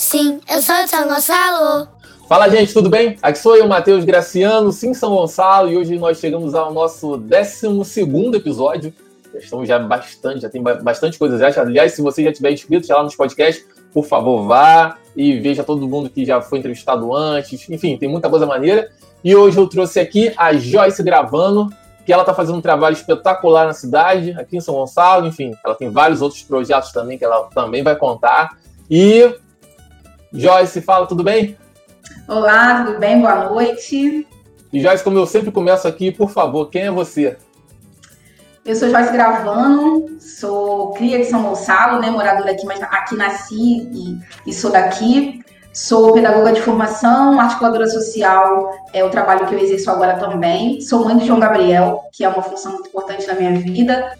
Sim, eu sou de São Gonçalo. Fala, gente, tudo bem? Aqui sou eu, Matheus Graciano, sim, São Gonçalo, e hoje nós chegamos ao nosso 12 episódio. Já estamos já bastante, já tem bastante coisa já. Aliás, se você já tiver inscrito já lá nos podcasts, por favor, vá e veja todo mundo que já foi entrevistado antes. Enfim, tem muita coisa maneira. E hoje eu trouxe aqui a Joyce Gravano, que ela está fazendo um trabalho espetacular na cidade, aqui em São Gonçalo, enfim, ela tem vários outros projetos também que ela também vai contar. E Joyce, fala, tudo bem? Olá, tudo bem? Boa noite. E Joyce, como eu sempre começo aqui, por favor, quem é você? Eu sou Joyce Gravano, sou cria de São Gonçalo, né, moradora aqui, mas aqui nasci e, e sou daqui. Sou pedagoga de formação, articuladora social, é o trabalho que eu exerço agora também. Sou mãe de João Gabriel, que é uma função muito importante na minha vida.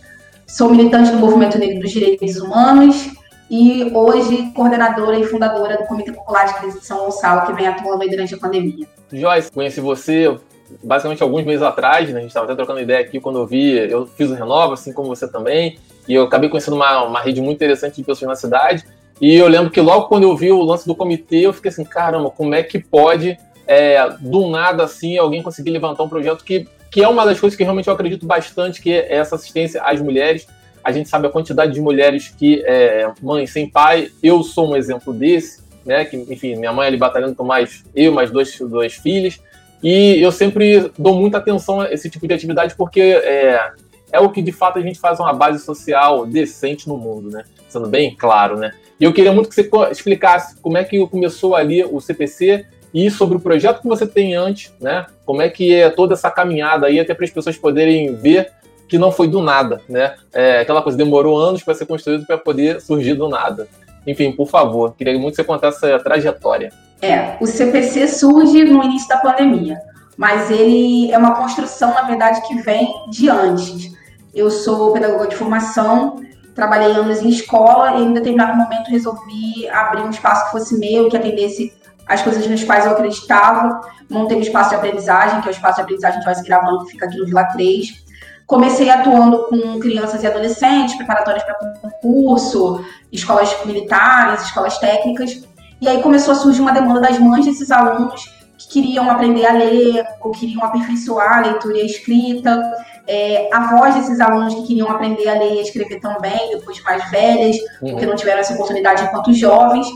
Sou militante do Movimento Negro dos Direitos Humanos e hoje coordenadora e fundadora do Comitê Popular de Crise de São Gonçalo, que vem atuando aí durante a pandemia. Joyce, conheci você basicamente alguns meses atrás, né? a gente estava até trocando ideia aqui quando eu vi, eu fiz o Renova, assim como você também, e eu acabei conhecendo uma, uma rede muito interessante de pessoas na cidade, e eu lembro que logo quando eu vi o lance do comitê, eu fiquei assim, caramba, como é que pode, é, do nada assim, alguém conseguir levantar um projeto que, que é uma das coisas que realmente eu acredito bastante, que é essa assistência às mulheres. A gente sabe a quantidade de mulheres que, é, mãe sem pai, eu sou um exemplo desse, né? Que, enfim, minha mãe ali batalhando com mais eu, mais dois, dois filhos. E eu sempre dou muita atenção a esse tipo de atividade porque é, é o que de fato a gente faz uma base social decente no mundo, né? Sendo bem claro, né? E eu queria muito que você explicasse como é que começou ali o CPC e sobre o projeto que você tem antes, né? Como é que é toda essa caminhada aí, até para as pessoas poderem ver que não foi do nada, né? É, aquela coisa demorou anos para ser construído para poder surgir do nada. Enfim, por favor, queria muito que você contasse essa trajetória. É, o CPC surge no início da pandemia, mas ele é uma construção, na verdade, que vem de antes. Eu sou pedagoga de formação, trabalhei anos em escola e em determinado momento resolvi abrir um espaço que fosse meu, que atendesse as coisas nas quais eu acreditava. Montei um espaço de aprendizagem, que é o espaço de aprendizagem Joyce Gravando, que fica aqui no Vila 3. Comecei atuando com crianças e adolescentes, preparatórias para concurso, escolas militares, escolas técnicas. E aí começou a surgir uma demanda das mães desses alunos que queriam aprender a ler, ou queriam aperfeiçoar a leitura e a escrita é, avós desses alunos que queriam aprender a ler e a escrever também, depois mais velhas, uhum. porque não tiveram essa oportunidade enquanto jovens.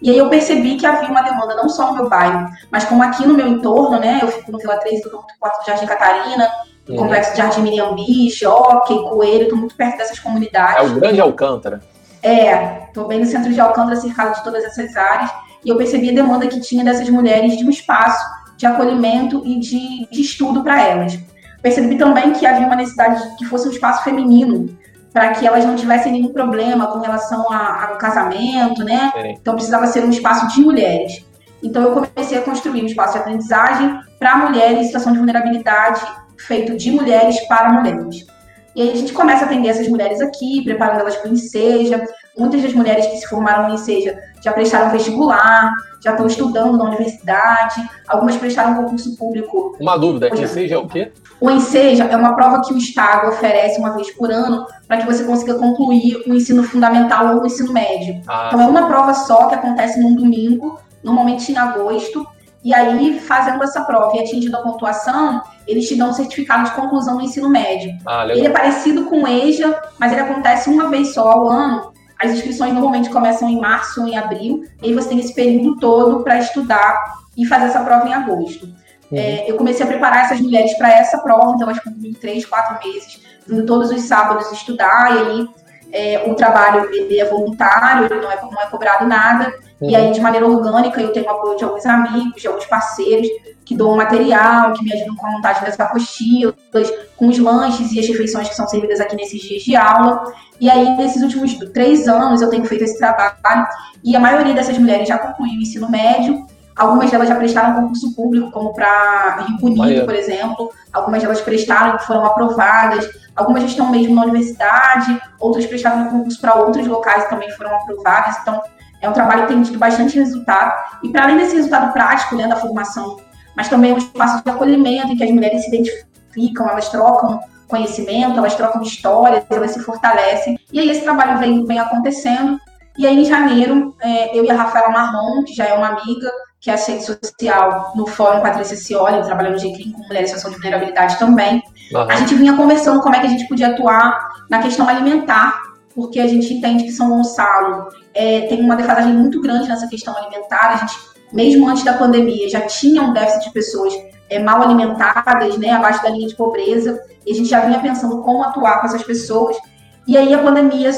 E aí eu percebi que havia uma demanda não só no meu bairro, mas como aqui no meu entorno, né? Eu fico no Vila 3 do 4 de Jardim Catarina, uhum. Complexo de Jardim Miriambi, Jockey, Coelho, estou muito perto dessas comunidades. É o Grande Alcântara. É, estou bem no centro de Alcântara, cercado de todas essas áreas, e eu percebi a demanda que tinha dessas mulheres de um espaço de acolhimento e de, de estudo para elas. Percebi também que havia uma necessidade de que fosse um espaço feminino, para que elas não tivessem nenhum problema com relação ao casamento, né? Então precisava ser um espaço de mulheres. Então eu comecei a construir um espaço de aprendizagem para mulheres em situação de vulnerabilidade, feito de mulheres para mulheres. E aí a gente começa a atender essas mulheres aqui, preparando elas para o Enseja. Muitas das mulheres que se formaram no Enseja já prestaram vestibular, já estão estudando na universidade, algumas prestaram concurso público. Uma dúvida, o Enseja é o quê? O Enseja é uma prova que o Estado oferece uma vez por ano para que você consiga concluir o ensino fundamental ou o ensino médio. Ah. Então é uma prova só que acontece num domingo, normalmente em agosto, e aí, fazendo essa prova e atingindo a pontuação, eles te dão um certificado de conclusão do ensino médio. Ah, ele é parecido com o EJA, mas ele acontece uma vez só ao ano. As inscrições normalmente começam em março ou em abril, e aí você tem esse período todo para estudar e fazer essa prova em agosto. Uhum. É, eu comecei a preparar essas mulheres para essa prova, então elas concluíram três, quatro meses, indo todos os sábados estudar, e aí é, o trabalho ele é voluntário, ele não é, não é cobrado nada, uhum. e aí de maneira orgânica eu tenho o apoio de alguns amigos, de alguns parceiros, que dão material, que me ajudam com a montagem das apostilas, com os lanches e as refeições que são servidas aqui nesses dias de aula. E aí, nesses últimos três anos, eu tenho feito esse trabalho, e a maioria dessas mulheres já concluiu o ensino médio, Algumas delas já prestaram concurso público, como para Rio Bonito, por exemplo. Algumas delas prestaram e foram aprovadas. Algumas estão mesmo na universidade, outras prestaram concurso para outros locais e também foram aprovadas. Então, é um trabalho que tem tido bastante resultado. E para além desse resultado prático né, da formação, mas também é um espaço de acolhimento em que as mulheres se identificam, elas trocam conhecimento, elas trocam histórias, elas se fortalecem. E aí esse trabalho vem, vem acontecendo E aí, em janeiro, é, eu e a Rafaela Marrom, que já é uma amiga, que é assistente social no Fórum Patrícia Cioli, trabalhando no GCRIM com mulheres em situação de vulnerabilidade também. Uhum. A gente vinha conversando como é que a gente podia atuar na questão alimentar, porque a gente entende que São Gonçalo é, tem uma defasagem muito grande nessa questão alimentar. A gente, mesmo antes da pandemia, já tinha um déficit de pessoas é, mal alimentadas, né, abaixo da linha de pobreza, e a gente já vinha pensando como atuar com essas pessoas. E aí a pandemia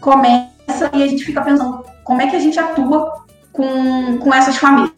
começa e a gente fica pensando como é que a gente atua com, com essas famílias.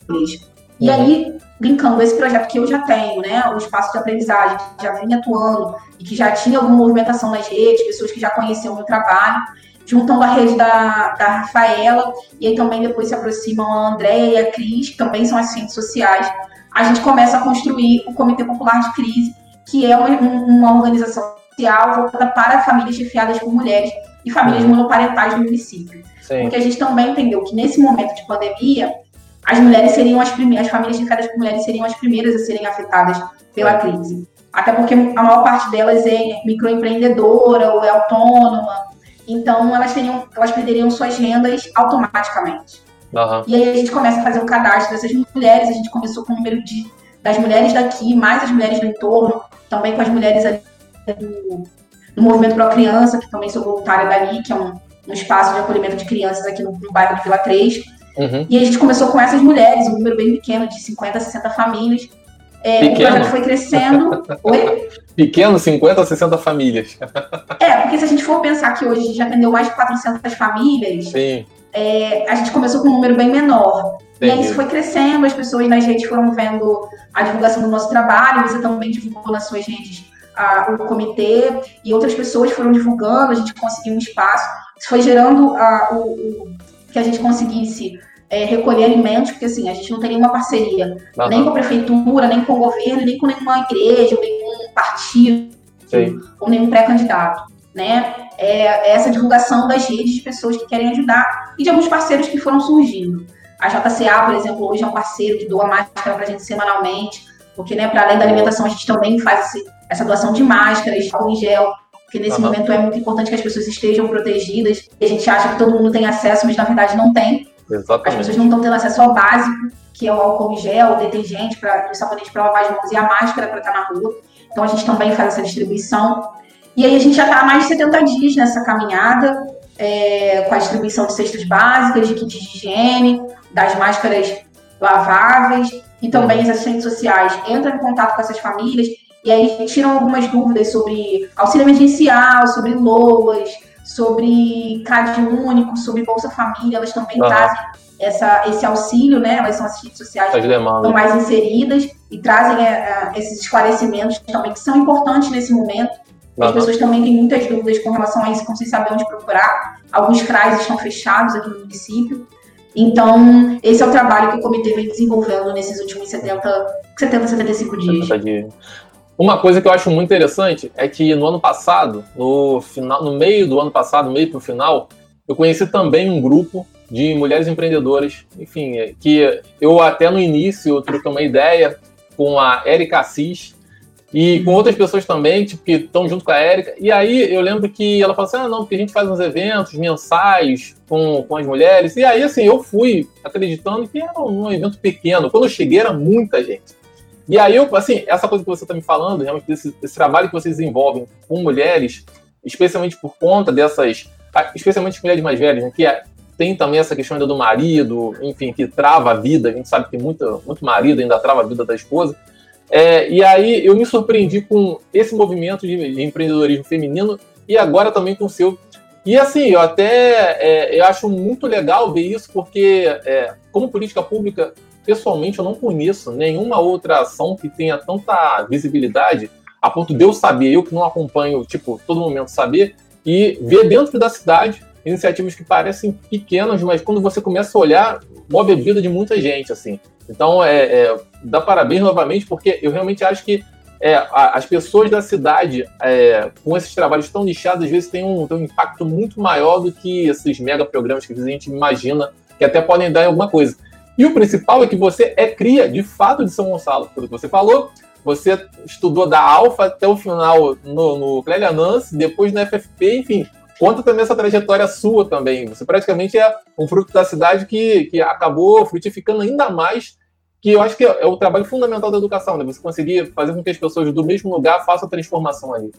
E uhum. aí, brincando, esse projeto que eu já tenho, né, o espaço de aprendizagem, que já vinha atuando e que já tinha alguma movimentação nas redes, pessoas que já conheciam o meu trabalho, juntando a rede da, da Rafaela, e aí também depois se aproximam a Andréia e a Cris, que também são assistentes sociais, a gente começa a construir o Comitê Popular de Crise, que é uma, uma organização social voltada para famílias chefiadas por mulheres e famílias monoparentais do município. Sim. Porque a gente também entendeu que nesse momento de pandemia, as mulheres seriam as primeiras, as famílias chefiadas por mulheres seriam as primeiras a serem afetadas pela crise. Até porque a maior parte delas é microempreendedora ou é autônoma. Então elas teriam, elas perderiam suas rendas automaticamente. Uhum. E aí a gente começa a fazer o cadastro dessas mulheres, a gente começou com o número de, das mulheres daqui, mais as mulheres do entorno, também com as mulheres ali do, do Movimento Pro Criança, que também sou voluntária dali, que é um, um espaço de acolhimento de crianças aqui no, no bairro de Vila 3. Uhum. E a gente começou com essas mulheres, um número bem pequeno, de 50, 60 famílias. É, pequeno. O projeto foi crescendo. Oi? Pequeno, 50, 60 famílias. é, porque se a gente for pensar que hoje a gente atendeu mais de 400 famílias, Sim é, a gente começou com um número bem menor. Entendi. E aí isso foi crescendo, as pessoas nas redes foram vendo a divulgação do nosso trabalho, você também divulgou nas suas redes a, o comitê, e outras pessoas foram divulgando, a gente conseguiu um espaço. Isso foi gerando a, o, o, que a gente conseguisse é, recolher alimentos, porque assim, a gente não tem nenhuma parceria, uhum. nem com a prefeitura, nem com o governo, nem com nenhuma igreja, nenhum partido, Sim. ou nenhum pré-candidato né? É essa divulgação das redes de pessoas que querem ajudar e de alguns parceiros que foram surgindo. A JCA, por exemplo, hoje é um parceiro que doa máscara para a gente semanalmente, porque, né, para além da alimentação, a gente também faz esse, essa doação de máscaras, álcool em gel, porque nesse uhum. momento é muito importante que as pessoas estejam protegidas. A gente acha que todo mundo tem acesso, mas na verdade não tem. Exatamente. As pessoas não estão tendo acesso ao básico, que é o álcool em gel, o detergente, pra, o sabonete para lavar as mãos e a máscara para estar na rua. Então a gente também faz essa distribuição. E aí a gente já está há mais de 70 dias nessa caminhada, é, com a distribuição de cestas básicas, de kits de higiene, das máscaras laváveis, e também os assistentes sociais entram em contato com essas famílias e aí tiram algumas dúvidas sobre auxílio emergencial, sobre LOAS, sobre CAD único, sobre Bolsa Família, elas também ah. trazem essa, esse auxílio, né? Elas são assistentes sociais que estão mais inseridas e trazem é, é, esses esclarecimentos também que são importantes nesse momento as pessoas também têm muitas dúvidas com relação a isso, não sem saber onde procurar. Alguns CRAs estão fechados aqui no município. Então, esse é o trabalho que o comitê vem desenvolvendo nesses últimos 70, 70 75 dias. Uma coisa que eu acho muito interessante é que no ano passado, no, final, no meio do ano passado, meio para o final, eu conheci também um grupo de mulheres empreendedoras, enfim, que eu até no início troquei uma ideia com a Erika Assis, e com outras pessoas também, tipo, que estão junto com a Érica. E aí eu lembro que ela falou assim: ah, não, porque a gente faz uns eventos mensais com, com as mulheres. E aí, assim, eu fui acreditando que era um evento pequeno. Quando eu cheguei, era muita gente. E aí, eu, assim, essa coisa que você está me falando, realmente, desse, desse trabalho que vocês desenvolvem com mulheres, especialmente por conta dessas, especialmente mulheres mais velhas, né, que é, tem também essa questão ainda do marido, enfim, que trava a vida. A gente sabe que muito, muito marido ainda trava a vida da esposa. É, e aí eu me surpreendi com esse movimento de, de, empreendedorismo feminino e agora também com o seu. E assim, eu até é, eu acho muito legal ver isso, porque é, como política pública, pessoalmente eu não conheço nenhuma outra ação que tenha tanta visibilidade a ponto de eu saber, eu que não acompanho, tipo, todo momento saber, e ver dentro da cidade iniciativas que parecem pequenas, mas quando você começa a olhar, move a vida de muita gente, assim. Então, é, é, dá parabéns novamente, porque eu realmente acho que é, a, as pessoas da cidade, é, com esses trabalhos tão nichados, às vezes tem um, um impacto muito maior do que esses mega programas que a gente imagina que até podem dar em alguma coisa. E o principal é que você é cria, de fato, de São Gonçalo, pelo que você falou. Você estudou da Alfa até o final no, no Clélia Nance, depois na FFP, enfim. conta também essa trajetória sua também. Você praticamente é um fruto da cidade que, que acabou frutificando ainda mais, que eu acho que é, é o trabalho fundamental da educação, né? Você conseguir fazer com que as pessoas do mesmo lugar façam a transformação ali.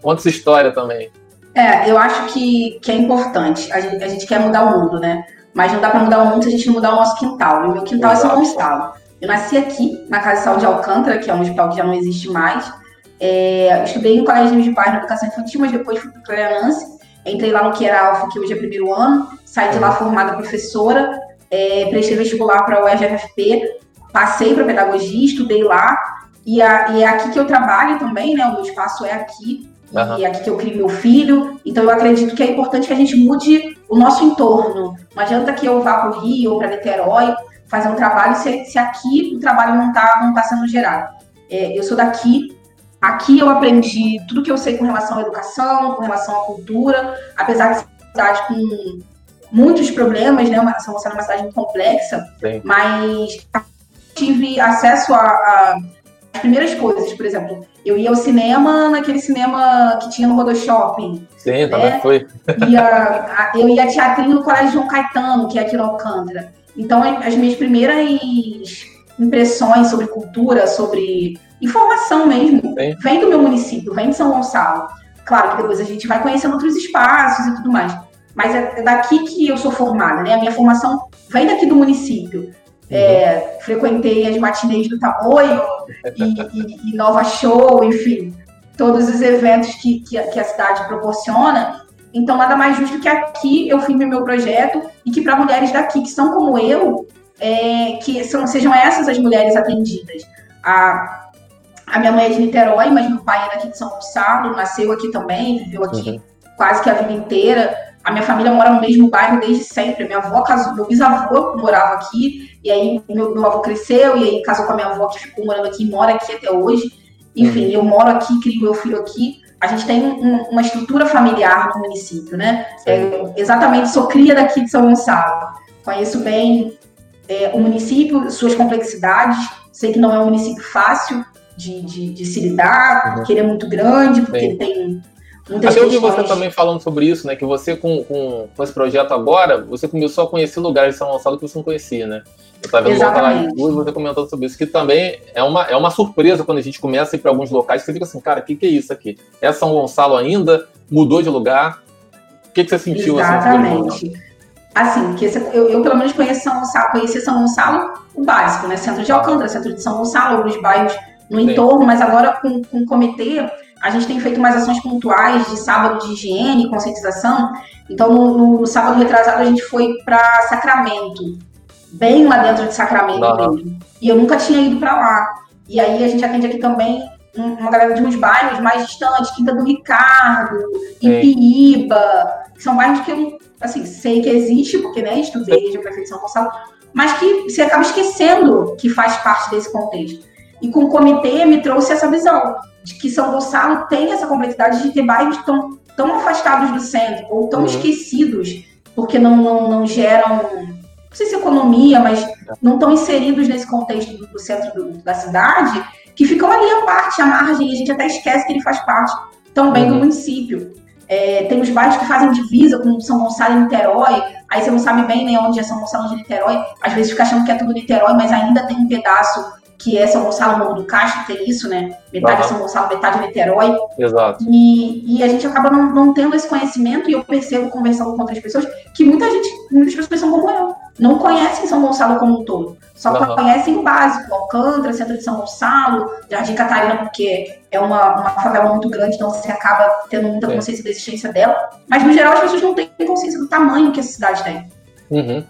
Conta essa história também. É, eu acho que, que é importante. A gente, a gente quer mudar o mundo, né? Mas não dá para mudar o mundo se a gente não mudar o nosso quintal. E o meu quintal Exato. é São Gonçalo. Eu nasci aqui, na Casa de Saúde de Alcântara, que é um hospital que já não existe mais. É, estudei em colégio de bairro na educação infantil, mas depois fui para Clarence. Entrei lá no que era Alfa, que hoje é primeiro ano. Saí de lá formada professora. É, prestei vestibular para o UFFP. Passei para pedagogia, estudei lá. E, a, e, é aqui que eu trabalho também, né? O meu espaço é aqui. Uhum. E é aqui que eu crio meu filho. Então eu acredito que é importante que a gente mude o nosso entorno. Não adianta que eu vá para o Rio ou para Niterói fazer um trabalho se, se aqui o trabalho não está não tá sendo gerado. É, eu sou daqui, Aqui eu aprendi tudo que eu sei com relação à educação, com relação à cultura, apesar de ser uma cidade com muitos problemas, né? Uma, é uma cidade muito complexa, Sim. mas tive acesso a, a primeiras coisas, por exemplo, eu ia ao cinema naquele cinema que tinha no Rodo Shopping. Sim, né? também foi. Ia, eu ia teatrinho no Colégio João Caetano, que é aqui no Alcântara. Então, as minhas primeiras impressões sobre cultura, sobre informação mesmo, Sim. vem do meu município, vem de São Gonçalo. Claro que depois a gente vai conhecendo outros espaços e tudo mais. Mas é daqui que eu sou formada, né? A minha formação vem daqui do município. É, frequentei as matinês do Tamoio e, e, e, Nova Show, enfim, todos os eventos que, que, que, a cidade proporciona. Então, nada mais justo que aqui eu firme meu projeto e que para mulheres daqui que são como eu, é, que são, sejam essas as mulheres atendidas. A, a minha mãe é de Niterói, mas meu pai é daqui de São Gonçalo, nasceu aqui também, viveu aqui uhum. quase que a vida inteira. A minha família mora no mesmo bairro desde sempre. Minha avó casou, meu bisavô morava aqui, e aí meu, meu avô cresceu, e aí casou com a minha avó que ficou morando aqui e mora aqui até hoje. Enfim, uhum. eu moro aqui, crio meu filho aqui. A gente tem um, uma estrutura familiar no município, né? É, exatamente, sou cria daqui de São Gonçalo. Conheço bem é, o município, suas complexidades. Sei que não é um município fácil, de, de, de se lidar, uhum. porque ele é muito grande, porque Sim. ele tem Até ouvi você também falando sobre isso, né? Que você, com, com, com esse projeto agora, você começou a conhecer lugares de São Gonçalo que você não conhecia, né? Eu estava vendo lá em e você comentando sobre isso, que também é uma, é uma surpresa quando a gente começa a ir para alguns locais, que você fica assim, cara, o que, que é isso aqui? É São Gonçalo ainda? Mudou de lugar? O que, que você sentiu? Assim, Exatamente. Assim, que esse, eu, eu, pelo menos conheço São Gonçalo, conheci São Gonçalo o básico, né? Centro de Alcântara, centro de São Gonçalo, alguns bairros no Sim. entorno, mas agora com, com o comitê, a gente tem feito mais ações pontuais de sábado de higiene, conscientização. Então, no, no, no sábado retrasado, a gente foi para Sacramento, bem lá dentro de Sacramento uhum. mesmo. E eu nunca tinha ido para lá. E aí a gente atende aqui também uma galera de uns bairros mais distantes, Quinta do Ricardo, Ipiíba, que são bairros que eu, assim, sei que existe, porque, né, estudei de prefeito de São Gonçalo, mas que você acaba esquecendo que faz parte desse contexto. E com o comitê me trouxe essa visão de que São Gonçalo tem essa complexidade de ter bairros tão, tão afastados do centro ou tão uhum. esquecidos, porque não, não, não geram, não sei se economia, mas não estão inseridos nesse contexto do, do centro do, da cidade, que ficam ali à parte, à margem, e a gente até esquece que ele faz parte também uhum. do município. É, tem os bairros que fazem divisa com São Gonçalo e Niterói, aí você não sabe bem nem onde é São Gonçalo de Niterói, às vezes fica achando que é tudo Niterói, mas ainda tem um pedaço que é São Gonçalo, Morro do Castro, tem isso, né? Metade uhum. é São Gonçalo, metade é Niterói. Exato. E, e a gente acaba não, não, tendo esse conhecimento, e eu percebo, conversando com outras pessoas, que muita gente, muitas pessoas são como eu, não conhecem São Gonçalo como um todo. Só uhum. conhecem o básico, Alcântara, Centro de São Gonçalo, Jardim Catarina, porque é uma, uma favela muito grande, então você acaba tendo muita consciência da existência dela. Mas, no geral, as pessoas não têm consciência do tamanho que essa cidade tem. Uhum.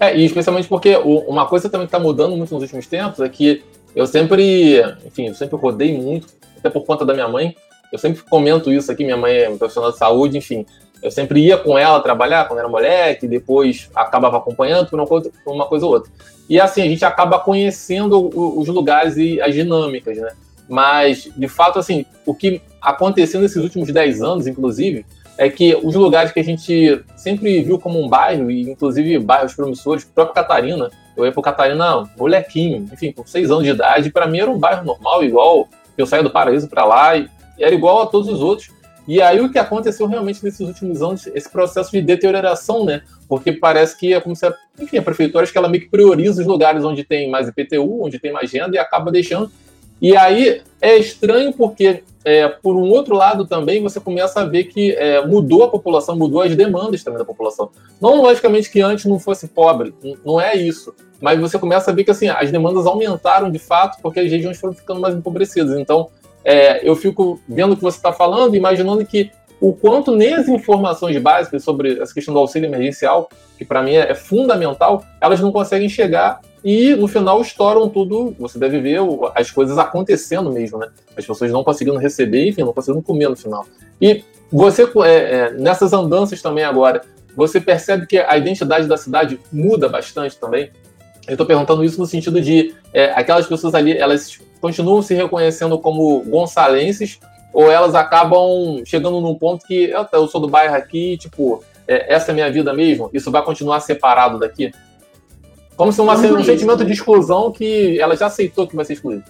É, e especialmente porque uma coisa também que está mudando muito nos últimos tempos é que eu sempre, enfim, eu sempre rodei muito, até por conta da minha mãe. Eu sempre comento isso aqui, minha mãe é profissional de saúde, enfim. Eu sempre ia com ela trabalhar quando era moleque, depois acabava acompanhando por uma coisa, por uma coisa ou outra. E assim, a gente acaba conhecendo os lugares e as dinâmicas, né? Mas, de fato, assim, o que aconteceu nesses últimos 10 anos, inclusive, é que os lugares que a gente sempre viu como um bairro, e inclusive bairros promissores, próprio Catarina, eu ia pro Catarina molequinho, enfim, com seis anos de idade, para mim era um bairro normal, igual eu saía do Paraíso para lá, e era igual a todos os outros. E aí o que aconteceu realmente nesses últimos anos, esse processo de deterioração, né? Porque parece que é como se, a, enfim, a prefeitura acho que ela meio que prioriza os lugares onde tem mais IPTU, onde tem mais renda e acaba deixando. E aí é estranho porque, é, por um outro lado também, você começa a ver que é, mudou a população, mudou as demandas também da população. Não logicamente que antes não fosse pobre, não é isso. Mas você começa a ver que assim, as demandas aumentaram de fato porque as regiões foram ficando mais empobrecidas. Então, é, eu fico vendo o que você está falando, imaginando que o quanto nem as informações básicas sobre essa questão do auxílio emergencial, que para mim é, é fundamental, elas não conseguem chegar e no final estouram tudo. Você deve ver as coisas acontecendo mesmo, né? As pessoas não conseguindo receber, enfim, não conseguindo comer no final. E você, é, é, nessas andanças também agora, você percebe que a identidade da cidade muda bastante também? Eu estou perguntando isso no sentido de é, aquelas pessoas ali, elas continuam se reconhecendo como gonçalenses ou elas acabam chegando num ponto que eu sou do bairro aqui, tipo, é, essa é a minha vida mesmo, isso vai continuar separado daqui? Como se uma, um sentimento de exclusão que ela já aceitou que vai ser excluída.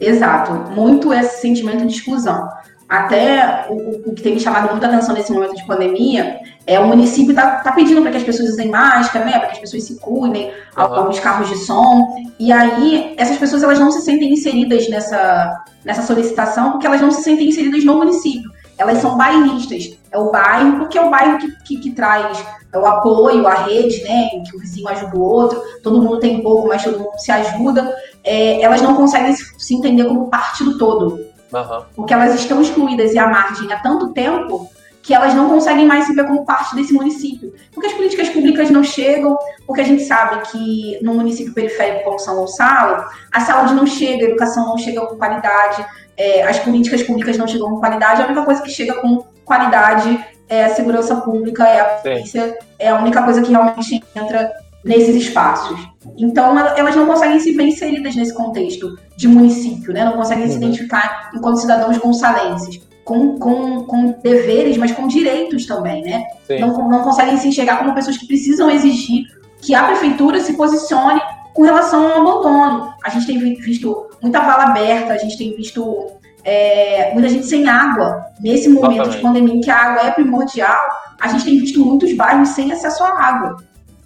Exato, muito esse sentimento de exclusão. Até o, o que tem me chamado muita atenção nesse momento de pandemia é o município está tá pedindo para que as pessoas usem máscara, né, para que as pessoas se cuidem, uhum. alguns carros de som. E aí, essas pessoas elas não se sentem inseridas nessa, nessa solicitação porque elas não se sentem inseridas no município. Elas são bairristas. É o bairro, porque é o bairro que, que, que traz o apoio, a rede, né? Que o vizinho ajuda o outro, todo mundo tem pouco, mas todo mundo se ajuda. É, elas não conseguem se entender como parte do todo. Uhum. Porque elas estão excluídas e à margem há tanto tempo que elas não conseguem mais se ver como parte desse município. Porque as políticas públicas não chegam, porque a gente sabe que no município periférico como São Gonçalo, a saúde não chega, a educação não chega com qualidade, é, as políticas públicas não chegam com qualidade, a única coisa que chega com qualidade é a segurança pública, é a polícia, Sim. é a única coisa que realmente entra nesses espaços. Então, elas não conseguem se ver inseridas nesse contexto de município, né? não conseguem uhum. se identificar enquanto cidadãos gonçalenses com, com, com deveres, mas com direitos também, né? Não, não conseguem se enxergar como pessoas que precisam exigir que a prefeitura se posicione com relação ao abandono. A gente tem visto muita vala aberta, a gente tem visto é, muita gente sem água. Nesse momento Exatamente. de pandemia, em que a água é primordial, a gente tem visto muitos bairros sem acesso à água.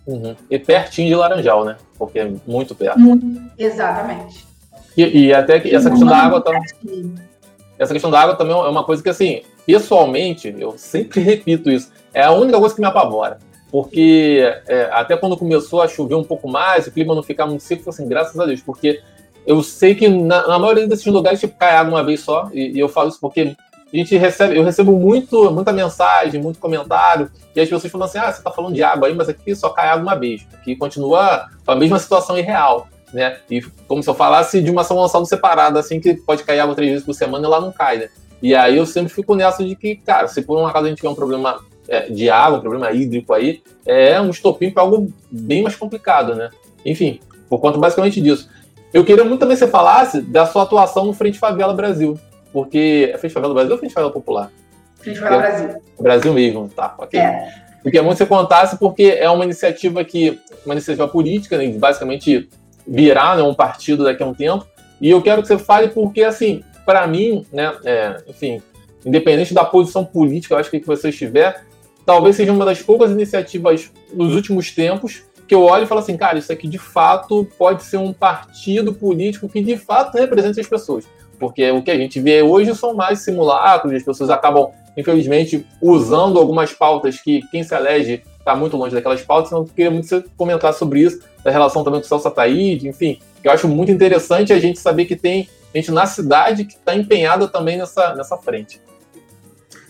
Uhum. E pertinho de Laranjal, né? Porque é muito perto. Exatamente. E, e até que essa questão da água também. Essa questão da água também é uma coisa que, assim, pessoalmente, eu sempre repito isso, é a única coisa que me apavora. Porque é, até quando começou a chover um pouco mais, o clima não ficar muito seco, assim, graças a Deus, porque eu sei que na, na maioria desses lugares tipo, cai água uma vez só, e, e, eu falo isso porque a gente recebe, eu recebo muito, muita mensagem, muito comentário, e as pessoas falam assim, ah, você tá falando de água aí, mas aqui só cai água uma vez, aqui continua a mesma situação irreal, né? E como se eu falasse de uma São Gonçalo separada, assim, que pode cair água três vezes por semana e lá não cai, né? E aí eu sempre fico nessa de que, cara, se por um acaso a gente tiver um problema é, de água, um problema hídrico aí, é um estopim para algo bem mais complicado, né? Enfim, por conta basicamente disso. Eu queria muito também que você falasse da sua atuação no Frente Favela Brasil, porque é Frente Favela Brasil ou Favela Popular? Frente Favela Brasil. Brasil mesmo, tá, ok. É. Eu queria muito que você contasse, porque é uma iniciativa que, uma iniciativa política, né, basicamente virar né, um partido daqui a um tempo, e eu quero que você fale porque, assim, para mim, né, é, enfim, independente da posição política, eu acho que você estiver, talvez seja uma das poucas iniciativas nos últimos tempos que eu olho e falo assim, cara, isso aqui de fato pode ser um partido político que de fato represente as pessoas. Porque o que a gente vê hoje são mais simulacros, as pessoas acabam, infelizmente, usando algumas pautas que quem se elege está muito longe daquelas pautas, então eu queria muito você comentar sobre isso, da relação também com o Celso Ataíde, enfim, eu acho muito interessante a gente saber que tem gente na cidade que está empenhada também nessa, nessa frente.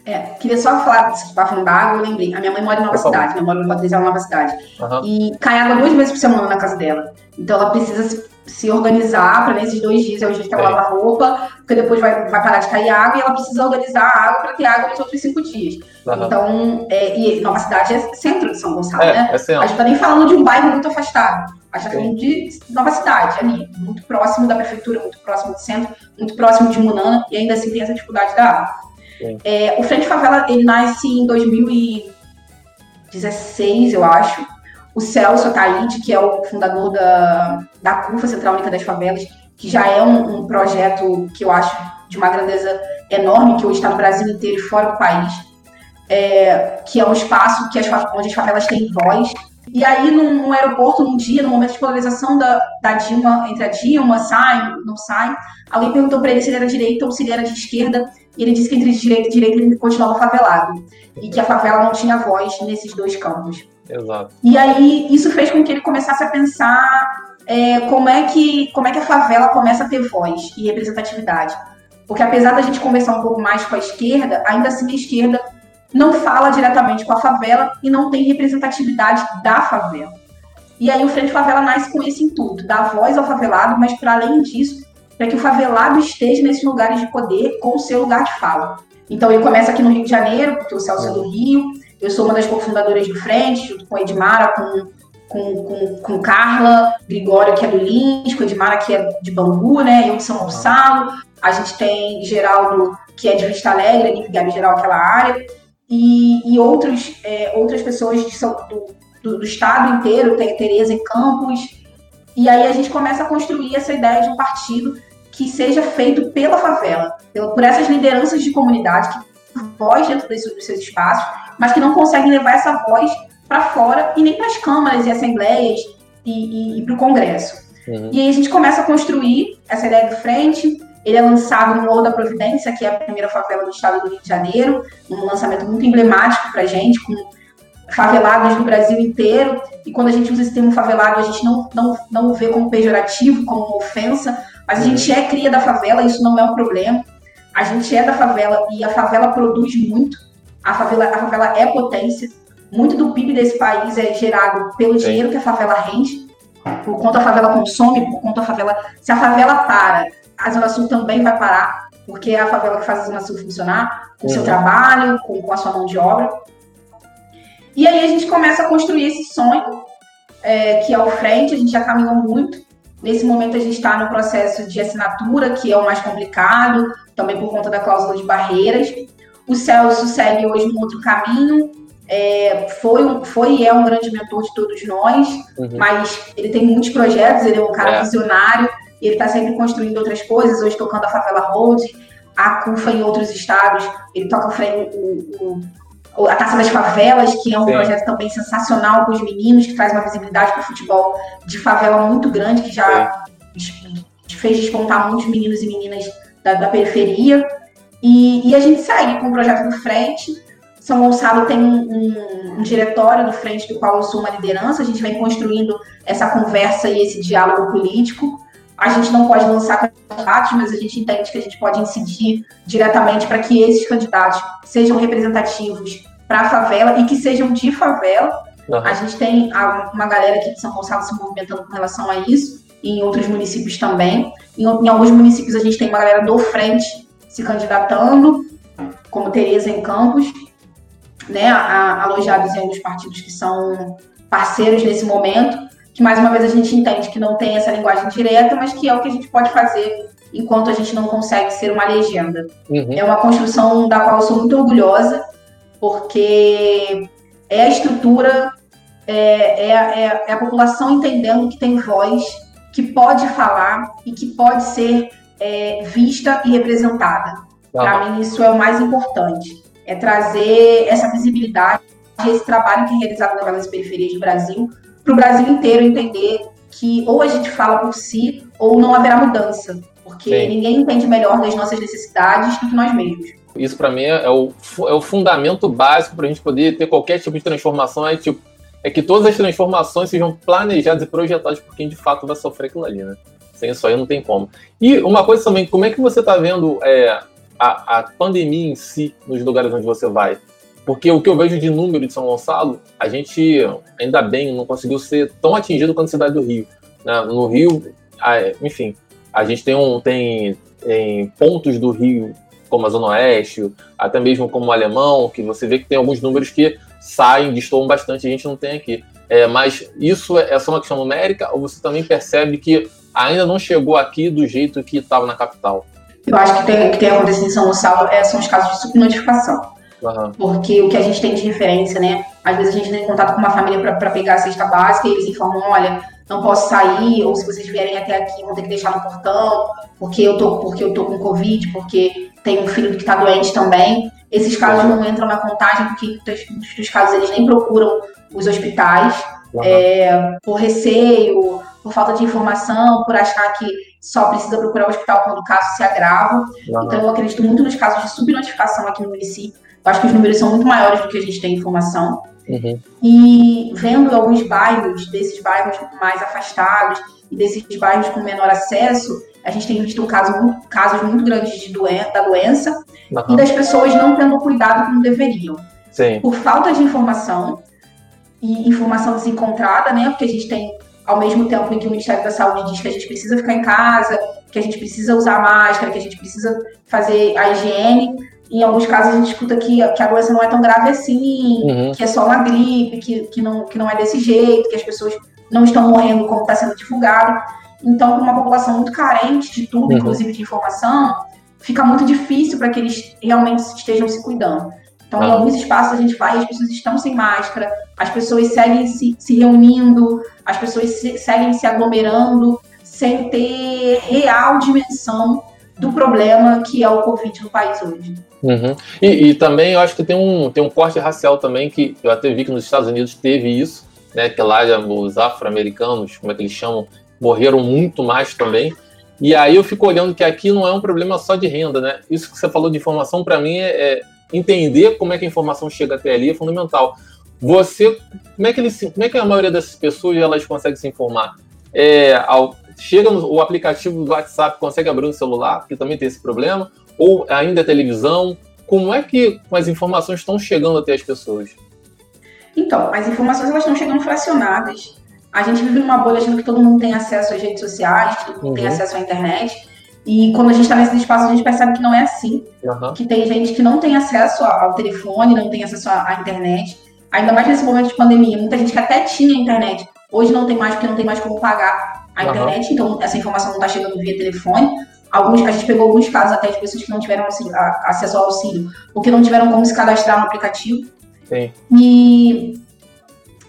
É, queria só falar desse bafão d'água, eu lembrei. A minha mãe mora em Nova Cidade, minha mãe mora em Patrícia, Nova Cidade. Uhum. E cai água duas vezes por semana na casa dela. Então ela precisa se, se organizar para nesses dois dias, é o dia que ela é. lava roupa, porque depois vai, vai parar de cair água e ela precisa organizar a água para ter água nos outros cinco dias. Uhum. Então, é, e Nova Cidade é centro de São Gonçalo, é, né? É a gente tá nem falando de um bairro muito afastado. A gente tá falando de Nova Cidade, ali, muito próximo da prefeitura, muito próximo do centro, muito próximo de Munana, e ainda assim tem essa dificuldade da água. É, o Frente Favela, ele nasce em 2016, eu acho. O Celso Ataíde, que é o fundador da, da CUFA, Central Única das Favelas, que já é um, um projeto que eu acho de uma grandeza enorme que hoje está no Brasil inteiro e fora do país, é, que é um espaço que as, onde as favelas têm voz. E aí, num, num, aeroporto, num dia, no momento de polarização da, da Dilma, entre a Dilma, sai, não sai, alguém perguntou para ele se ele era direita ou se ele era de esquerda, e ele disse que entre direita e direita ele continuava favelado, e que a favela não tinha voz nesses dois campos. Exato. E aí, isso fez com que ele começasse a pensar é, como, é que, como é que a favela começa a ter voz e representatividade. Porque apesar da gente conversar um pouco mais com a esquerda, ainda assim a esquerda não fala diretamente com a favela e não tem representatividade da favela. E aí o Frente Favela nasce com esse intuito, dar voz ao favelado, mas para além disso, para que o favelado esteja nesses lugares de poder com o seu lugar de fala. Então ele começa aqui no Rio de Janeiro, porque o Celso é do Rio, eu sou uma das cofundadoras do Frente, junto com Edmara, com, com, com, com Carla, Gregório, que é do Lins, com Edmara, que é de Bangu, né, eu de São Gonçalo, a gente tem Geraldo, que é de Vista Alegre, Gabi Geral, aquela área, e, e outros, é, outras pessoas de do, do, do, estado inteiro, tem Tereza em Campos, e aí a gente começa a construir essa ideia de um partido que seja feito pela favela, por essas lideranças de comunidade que voz dentro dos seus espaços, mas que não conseguem levar essa voz para fora e nem para as câmaras e assembleias e, e, e para o Congresso. Uhum. E aí a gente começa a construir essa ideia do frente, ele é lançado no Morro da Providência, que é a primeira favela do estado do Rio de Janeiro, um lançamento muito emblemático para a gente, com favelados do Brasil inteiro. E quando a gente usa esse termo favelado, a gente não, não, não o vê como pejorativo, como uma ofensa, mas a gente é cria da favela, isso não é um problema. A gente é da favela e a favela produz muito. A favela, a favela é potência. Muito do PIB desse país é gerado pelo dinheiro que a favela rende, por conta a favela consome, por conta a favela. Se a favela para, a Zona Sul também vai parar, porque é a favela que faz a Zona Sul funcionar, com o uhum. seu trabalho, com, com, a sua mão de obra. E aí a gente começa a construir esse sonho, é, que é o frente, a gente já caminhou muito. Nesse momento a gente está no processo de assinatura, que é o mais complicado, também por conta da cláusula de barreiras. O Celso segue hoje um outro caminho, é, foi, foi e é um grande mentor de todos nós, uhum. mas ele tem muitos projetos, ele é um cara é. visionário, ele está sempre construindo outras coisas, hoje tocando a Favela Road, a CUFA em outros estados, ele toca o, o, a Taça das Favelas, que é um Sim. projeto também sensacional com os meninos, que traz uma visibilidade para o futebol de favela muito grande, que já Sim. fez despontar muitos meninos e meninas da, da periferia. E, e, a gente segue com o projeto do Frente. São Gonçalo tem um, um, um, diretório do Frente do qual eu sou uma liderança. A gente vem construindo essa conversa e esse diálogo político. A gente não pode lançar candidatos, mas a gente entende que a gente pode incidir diretamente para que esses candidatos sejam representativos para a favela e que sejam de favela. Uhum. A gente tem uma galera aqui de São Gonçalo se movimentando com relação a isso, e em outros municípios também. Em, em alguns municípios a gente tem uma galera do Frente se candidatando, como Tereza em Campos, né, alojados em alguns partidos que são parceiros nesse momento que mais uma vez a gente entende que não tem essa linguagem direta, mas que é o que a gente pode fazer enquanto a gente não consegue ser uma legenda. Uhum. É uma construção da qual eu sou muito orgulhosa, porque é a estrutura, é, é, é, é a população entendendo que tem voz, que pode falar e que pode ser é, vista e representada. Para mim, isso é o mais importante. É trazer essa visibilidade, esse trabalho que é realizado nas periferias do Brasil, para o Brasil inteiro entender que ou a gente fala por si ou não haverá mudança, porque Sim. ninguém entende melhor das nossas necessidades do que nós mesmos. Isso para mim é o, é o fundamento básico para a gente poder ter qualquer tipo de transformação, é, tipo, é que todas as transformações sejam planejadas e projetadas por quem de fato vai sofrer aquilo ali, né? Sem isso aí não tem como. E uma coisa também, como é que você está vendo é, a, a pandemia em si nos lugares onde você vai? Porque o que eu vejo de número de São Gonçalo, a gente, ainda bem, não conseguiu ser tão atingido quanto a cidade do Rio. Né? No Rio, enfim, a gente tem, um, tem, tem pontos do Rio, como a Zona Oeste, até mesmo como o Alemão, que você vê que tem alguns números que saem, destoam bastante, a gente não tem aqui. É, mas isso é só uma questão numérica ou você também percebe que ainda não chegou aqui do jeito que estava na capital? Eu acho que tem, que tem acontecido em São Gonçalo é, são os casos de subnotificação. Uhum. Porque o que a gente tem de referência, né? Às vezes a gente tem contato com uma família para pegar a cesta básica e eles informam, olha, não posso sair, ou se vocês vierem até aqui, vão ter que deixar no portão, porque eu tô, porque eu tô com Covid, porque tem um filho que está doente também. Esses casos não entram na contagem, porque muitos dos casos eles nem procuram os hospitais, uhum. é, por receio, por falta de informação, por achar que só precisa procurar o hospital quando o caso se agrava. Uhum. Então, eu acredito muito nos casos de subnotificação aqui no município. Eu acho que os números são muito maiores do que a gente tem informação. Uhum. E vendo alguns bairros, desses bairros mais afastados e desses bairros com menor acesso, a gente tem visto um caso, casos muito grandes de doen da doença uhum. e das pessoas não tendo cuidado como deveriam. Sim. Por falta de informação e informação desencontrada, né? Porque a gente tem, ao mesmo tempo em que o Ministério da Saúde diz que a gente precisa ficar em casa, que a gente precisa usar máscara, que a gente precisa fazer a higiene, em alguns casos a gente escuta que, que a doença não é tão grave assim, uhum. que é só uma gripe, que, que, não, que não é desse jeito, que as pessoas não estão morrendo como está sendo divulgado. Então, para uma população muito carente de tudo, uhum. inclusive de informação, fica muito difícil para que eles realmente estejam se cuidando. Então, em alguns espaços a gente vai as pessoas estão sem máscara, as pessoas seguem se, se reunindo, as pessoas se, seguem se aglomerando, sem ter real dimensão do problema que é o Covid no país hoje. Uhum. E, e, também eu acho que tem um, tem um corte racial também, que eu até vi que nos Estados Unidos teve isso, né? Que lá os afro-americanos, como é que eles chamam, morreram muito mais também. E aí eu fico olhando que aqui não é um problema só de renda, né? Isso que você falou de informação, para mim, é, é, entender como é que a informação chega até ali é fundamental. Você, como é que eles, como é que a maioria dessas pessoas elas conseguem se informar? É, ao, chega no o aplicativo do WhatsApp, consegue abrir no celular, que também tem esse problema, ou ainda é televisão? Como é que as informações estão chegando até as pessoas? Então, as informações elas estão chegando fracionadas. A gente vive numa bolha achando que todo mundo tem acesso às redes sociais, que todo mundo uhum. tem acesso à internet. E quando a gente está nesse espaço, a gente percebe que não é assim. Uhum. Que tem gente que não tem acesso ao telefone, não tem acesso à internet. Ainda mais nesse momento de pandemia. Muita gente que até tinha internet, hoje não tem mais, porque não tem mais como pagar a uhum. internet. Então, essa informação não está chegando via telefone. Alguns, a gente pegou alguns casos até de pessoas que não tiveram assim, acesso ao auxílio, porque não tiveram como se cadastrar no aplicativo. Sim. E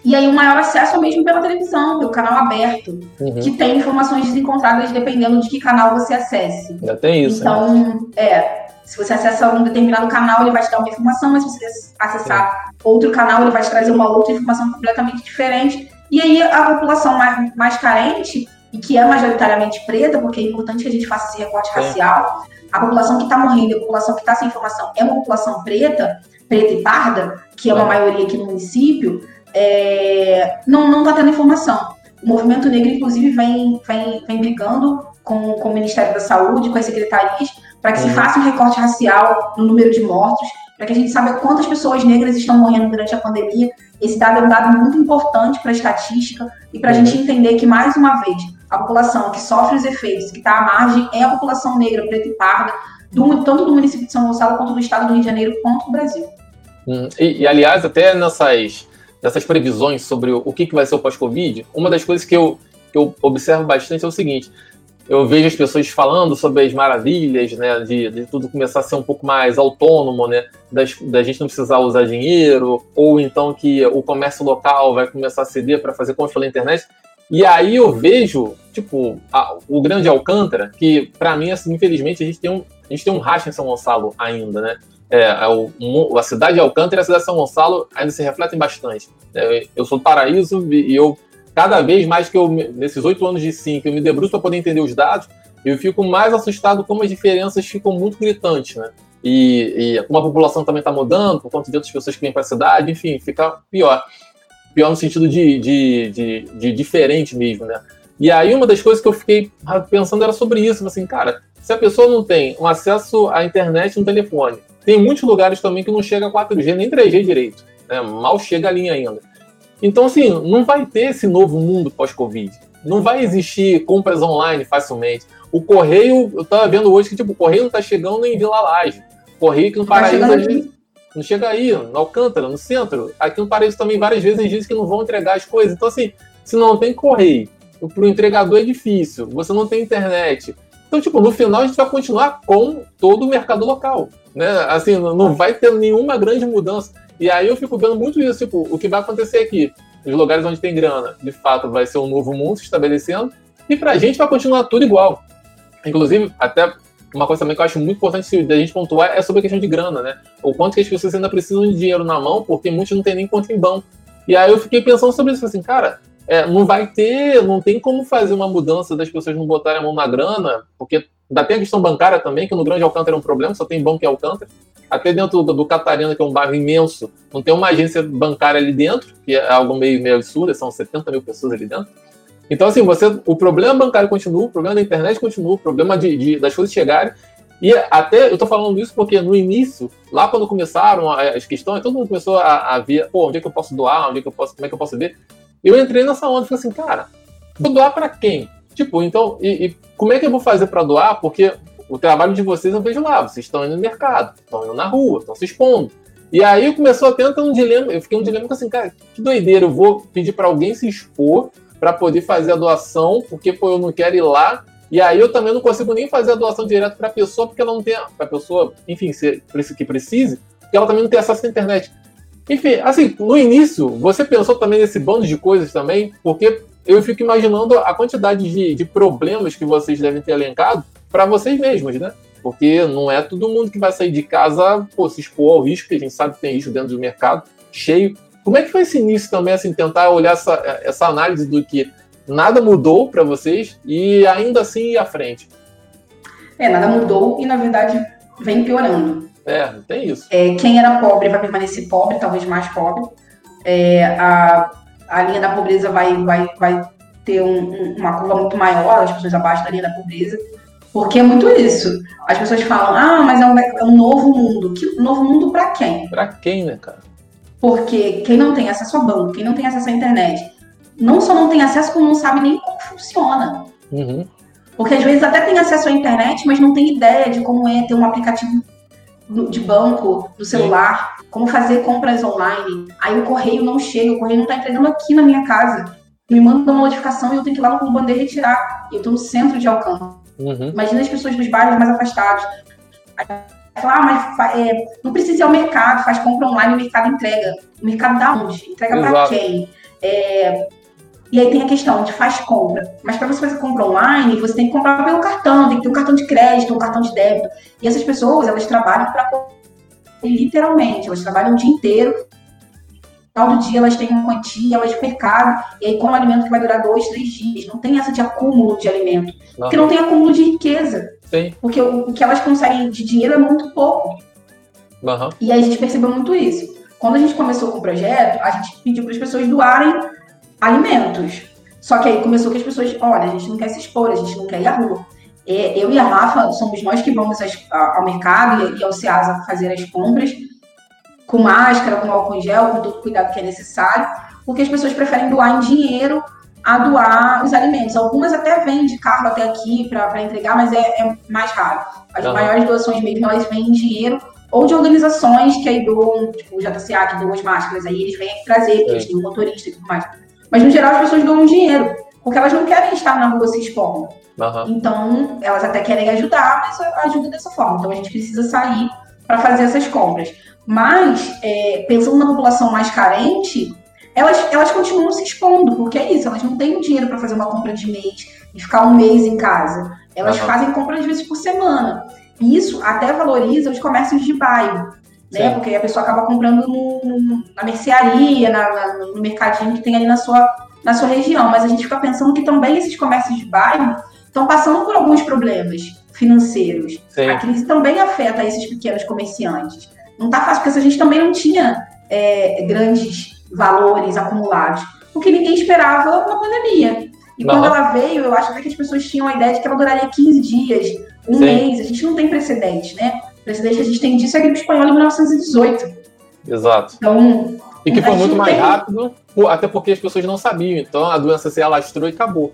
e aí o maior acesso é mesmo pela televisão, pelo canal aberto, uhum. que tem informações desencontradas dependendo de que canal você acesse. Já tem isso. Então, né? é, se você acessa um determinado canal, ele vai te dar uma informação, mas se você acessar Sim. outro canal, ele vai te trazer uma outra informação completamente diferente. E aí a população mais, mais carente, e que é majoritariamente preta, porque é importante que a gente faça esse recorte Sim. racial, a população que está morrendo, a população que está sem informação é uma população preta, preta e parda, que é uma maioria aqui no município, é, não está tendo informação. O movimento negro, inclusive, vem, vem, vem brigando com, com o Ministério da Saúde, com as secretarias, para que uhum. se faça um recorte racial no número de mortos, para que a gente saiba quantas pessoas negras estão morrendo durante a pandemia. Esse dado é um dado muito importante para a estatística e para a uhum. gente entender que, mais uma vez, a população que sofre os efeitos, que está à margem, é a população negra, preta e parda, do, tanto do município de São Gonçalo, quanto do estado do Rio de Janeiro, quanto do Brasil. Hum, e, e, aliás, até nessas dessas previsões sobre o que, que vai ser o pós-Covid, uma das coisas que eu, que eu observo bastante é o seguinte: eu vejo as pessoas falando sobre as maravilhas, né, de, de tudo começar a ser um pouco mais autônomo, né, das, da gente não precisar usar dinheiro, ou então que o comércio local vai começar a ceder para fazer compras pela internet. E aí eu vejo, tipo, a, o Grande Alcântara, que para mim, assim, infelizmente, a gente tem um, a gente tem um racha em São Gonçalo ainda, né? é, é a cidade de Alcântara e a cidade de São Gonçalo ainda se refletem bastante. É, eu sou do Paraíso e eu, cada vez mais que eu, nesses oito anos de sim, que eu me debruço para poder entender os dados, eu fico mais assustado como as diferenças ficam muito gritantes, né? E, e como a população também está mudando, por conta de outras pessoas que vêm para a cidade, enfim, fica pior. Pior no sentido de, de, de, de diferente mesmo, né? E aí uma das coisas que eu fiquei pensando era sobre isso, assim, cara, se a pessoa não tem um acesso à internet no telefone, tem muitos lugares também que não chega a 4G nem 3G direito. Né? Mal chega a linha ainda. Então, assim, não vai ter esse novo mundo pós-Covid. Não vai existir compras online facilmente. O correio, eu estava vendo hoje que tipo, o correio não está chegando em Vila Laje. Correio que no tá Paraíso tá não chega aí, no Alcântara, no centro. Aqui no Paraíso também várias vezes eles dizem que não vão entregar as coisas. Então, assim, se não tem correio, para o entregador é difícil, você não tem internet, Então, tipo, no final a gente vai continuar com todo o mercado local. Né? Assim, não vai ter nenhuma grande mudança. E aí eu fico vendo muito isso, tipo, o que vai acontecer aqui, nos lugares onde tem grana, de fato, vai ser um novo mundo se estabelecendo, e pra gente vai continuar tudo igual. Inclusive, até uma coisa também que eu acho muito importante da gente pontuar é sobre a questão de grana, né? O quanto que as pessoas ainda precisam de dinheiro na mão, porque muitos não têm nem conta em banco. E aí eu fiquei pensando sobre isso, assim, cara, é, não vai ter, não tem como fazer uma mudança das pessoas não botarem a mão na grana, porque ainda tem a questão bancária também, que no Grande Alcântara é um problema, só tem banco em Alcântara. Até dentro do, do Catarina, que é um bairro imenso, não tem uma agência bancária ali dentro, que é algo meio, meio absurdo, são 70 mil pessoas ali dentro. Então, assim, você, o problema bancário continua, o problema da internet continua, o problema de, de das coisas chegarem. E até eu tô falando isso porque no início, lá quando começaram as questões, todo mundo começou a, a ver, pô, onde é que eu posso doar, onde é que eu posso, como é que eu posso ver. Eu entrei nessa onda e falei assim, cara, vou doar para quem? Tipo, então, e, e, como é que eu vou fazer para doar? Porque o trabalho de vocês eu vejo lá, vocês estão indo no mercado, estão indo na rua, estão se expondo. E aí começou a ter um dilema, eu fiquei um dilema assim, cara, que doideira, eu vou pedir para alguém se expor para poder fazer a doação, porque pô, eu não quero ir lá. E aí eu também não consigo nem fazer a doação direto para a pessoa, porque ela não tem, para a pessoa, enfim, se, que precise, porque ela também não tem acesso à internet. Enfim, assim, no início, você pensou também nesse bando de coisas também, porque eu fico imaginando a quantidade de, de problemas que vocês devem ter elencado para vocês mesmos, né? Porque não é todo mundo que vai sair de casa, pô, se expor ao risco, que a gente sabe que tem risco dentro do mercado, cheio. Como é que foi esse início também, assim, tentar olhar essa, essa análise do que nada mudou para vocês e ainda assim ir à frente? É, nada mudou e, na verdade, vem piorando. É, tem isso. É, quem era pobre vai permanecer pobre, talvez mais pobre. É, a, a linha da pobreza vai, vai, vai ter um, uma curva muito maior, as pessoas abaixo da linha da pobreza. Porque é muito isso. As pessoas falam, ah, mas é um, é um novo mundo. Que novo mundo para quem? Para quem, né, cara? Porque quem não tem acesso a banco, quem não tem acesso à internet, não só não tem acesso, como não sabe nem como funciona. Uhum. Porque às vezes até tem acesso à internet, mas não tem ideia de como é ter um aplicativo de banco no celular, Sim. como fazer compras online. Aí o correio não chega, o correio não está entregando aqui na minha casa. Me manda uma notificação e eu tenho que ir lá no bandeira retirar. Eu estou no centro de alcance. Uhum. Imagina as pessoas dos bairros mais afastados. Ah, mas é, não precisa ir ao mercado, faz compra online, o mercado entrega. O mercado dá onde? Entrega para quem? É, e aí tem a questão de faz compra. Mas para você fazer compra online, você tem que comprar pelo cartão, tem que ter um cartão de crédito, um cartão de débito. E essas pessoas, elas trabalham para literalmente, elas trabalham o dia inteiro. Todo dia elas têm uma quantia, elas de mercado, e aí com um alimento que vai durar dois, três dias. Não tem essa de acúmulo de alimento. Não. Porque não tem acúmulo de riqueza. Sim. Porque o, o, que elas conseguem de dinheiro é muito pouco. Uhum. E aí a gente percebeu muito isso. Quando a gente começou com o projeto, a gente pediu para as pessoas doarem alimentos. Só que aí começou que as pessoas, olha, a gente não quer se expor, a gente não quer ir à rua. Eu e a Rafa somos nós que vamos ao mercado e ao Ceasa fazer as compras com máscara, com álcool em gel, com todo o cuidado que é necessário, porque as pessoas preferem doar em dinheiro a doar os alimentos. Algumas até vêm de carro até aqui para entregar, mas é, é, mais raro. As uhum. maiores doações mesmo, elas vêm em dinheiro ou de organizações que aí doam, tipo o JCA, que doam as máscaras, aí eles vêm aqui trazer, porque eles têm um motorista e tudo mais. Mas, no geral, as pessoas doam dinheiro, porque elas não querem estar na rua se expondo. Uhum. Então, elas até querem ajudar, mas ajuda dessa forma. Então, a gente precisa sair para fazer essas compras. Mas, é, pensando na população mais carente, elas, elas continuam se expondo, porque é isso, elas não têm dinheiro para fazer uma compra de mês e ficar um mês em casa. Elas uhum. fazem compra às vezes por semana. E isso até valoriza os comércios de bairro, né? Sim. Porque a pessoa acaba comprando no, no, na mercearia, na, na, no mercadinho que tem ali na sua, na sua região. Mas a gente fica pensando que também esses comércios de bairro estão passando por alguns problemas financeiros. Sim. A crise também afeta esses pequenos comerciantes. Não está fácil, porque a gente também não tinha é, grandes valores acumulados, porque ninguém esperava uma pandemia. E não. quando ela veio, eu acho até que as pessoas tinham a ideia de que ela duraria 15 dias, um Sim. mês. A gente não tem precedente, né? O precedente que a gente tem disso é a gripe espanhola em 1918. Exato. Então. E que foi muito mais tem... rápido, até porque as pessoas não sabiam. Então a doença se alastrou e acabou.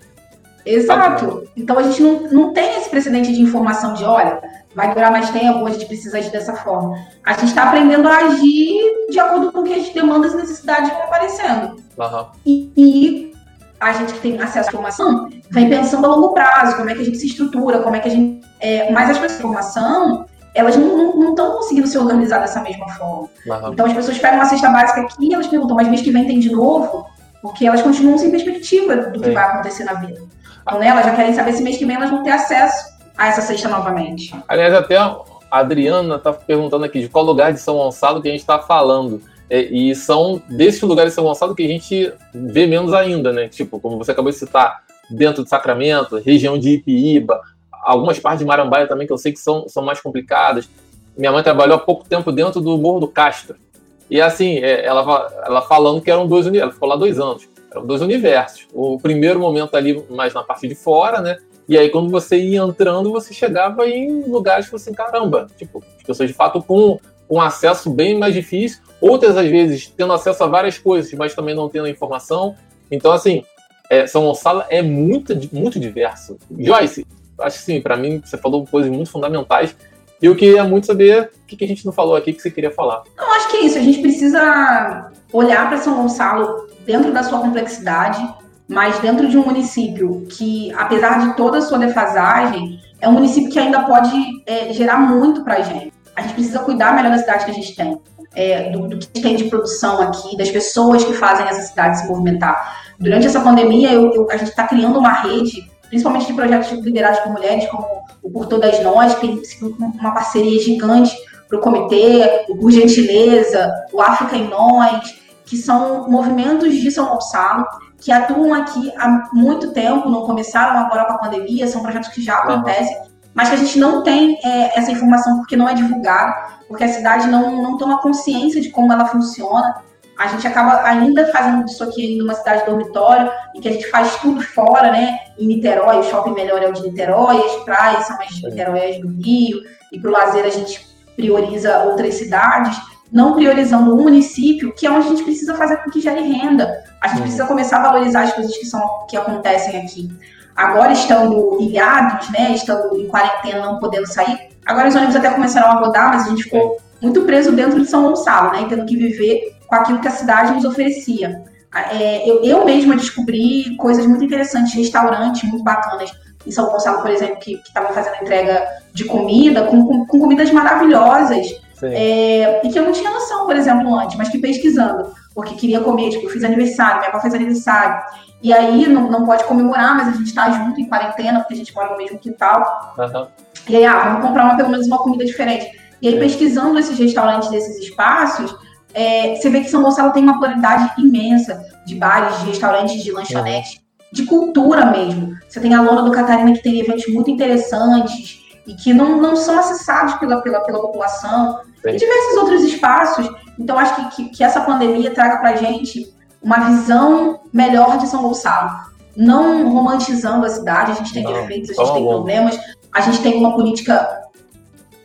Exato. Então a gente não, não tem esse precedente de informação de, olha, vai durar mais tempo, a gente precisa agir dessa forma. A gente está aprendendo a agir de acordo com o que as demandas e necessidades vão aparecendo. Uhum. E, e a gente que tem acesso à informação vem pensando a longo prazo, como é que a gente se estrutura, como é que a gente. É, mas as pessoas de informação, elas não estão conseguindo se organizar dessa mesma forma. Uhum. Então as pessoas pegam uma cesta básica aqui e elas perguntam, mas mês que vem tem de novo? Porque elas continuam sem perspectiva do que é. vai acontecer na vida. Então, elas já querem saber se mês que vem elas vão ter acesso a essa cesta novamente. Aliás, até a Adriana está perguntando aqui de qual lugar de São Gonçalo que a gente está falando. É, e são desses lugares de São Gonçalo que a gente vê menos ainda, né? Tipo, como você acabou de citar, dentro de Sacramento, região de Ipiíba, algumas partes de Marambaia também que eu sei que são, são mais complicadas. Minha mãe trabalhou há pouco tempo dentro do Morro do Castro. E assim, é, ela, ela falando que eram dois ela ficou lá dois anos, eram dois universos. O primeiro momento ali mais na parte de fora, né? E aí quando você ia entrando, você chegava em lugares que você, caramba, tipo, as pessoas de fato com um acesso bem mais difícil, outras às vezes tendo acesso a várias coisas, mas também não tendo informação. Então, assim, é, São Gonçalo é muito, muito diverso. Joyce, acho que sim, para mim você falou coisas muito fundamentais. E eu queria muito saber o que, que a gente não falou aqui que você queria falar. Eu acho que é isso. A gente precisa olhar para São Gonçalo dentro da sua complexidade, mas dentro de um município que, apesar de toda a sua defasagem, é um município que ainda pode é, gerar muito para a gente. A gente precisa cuidar melhor da cidade que a gente tem, é, do, do, que tem de produção aqui, das pessoas que fazem essa cidade se movimentar. Durante essa pandemia, eu, eu, a gente está criando uma rede principalmente de projetos liderados por mulheres, como o Por Todas Nós, que tem uma parceria gigante para o comitê, o Por Gentileza, o África em Nós, que são movimentos de São Gonçalo, que atuam aqui há muito tempo, não começaram agora com a pandemia, são projetos que já acontecem, mas que a gente não tem é, essa informação porque não é divulgado, porque a cidade não, não toma consciência de como ela funciona, a gente acaba ainda fazendo isso aqui numa cidade dormitório, em que a gente faz tudo fora, né? Em Niterói, o shopping melhor é o de Niterói, as praias são as de Niterói, as do Rio, e para o lazer a gente prioriza outras cidades, não priorizando um município, que é onde a gente precisa fazer com que gere renda. A gente uhum. precisa começar a valorizar as coisas que, são, que acontecem aqui. Agora estando ilhados, né? Estando em quarentena, não podendo sair. Agora os ônibus até começaram a rodar, mas a gente ficou muito preso dentro de São Gonçalo, né? E tendo que viver com aquilo que a cidade nos oferecia. É, eu, eu mesma descobri coisas muito interessantes, restaurantes muito bacanas em São Gonçalo, por exemplo, que estavam fazendo entrega de comida, com, com, com comidas maravilhosas. É, e que eu não tinha noção, por exemplo, antes, mas que pesquisando, porque queria comer, tipo, eu fiz aniversário, minha avó fez aniversário. E aí não, não pode comemorar, mas a gente tá junto em quarentena, porque a gente mora no mesmo quintal. Uhum. E aí, ah, vamos comprar uma, pelo menos uma comida diferente. E aí, pesquisando esses restaurantes desses espaços, é, você vê que São Gonçalo tem uma pluralidade imensa de bares, de restaurantes, de lanchonetes, de cultura mesmo. Você tem a Lona do Catarina, que tem eventos muito interessantes e que não, não são acessados pela, pela, pela população, Sim. e diversos outros espaços. Então, acho que, que, que essa pandemia traga para gente uma visão melhor de São Gonçalo. Não romantizando a cidade, a gente tem não, defeitos, a gente tem bom. problemas, a gente tem uma política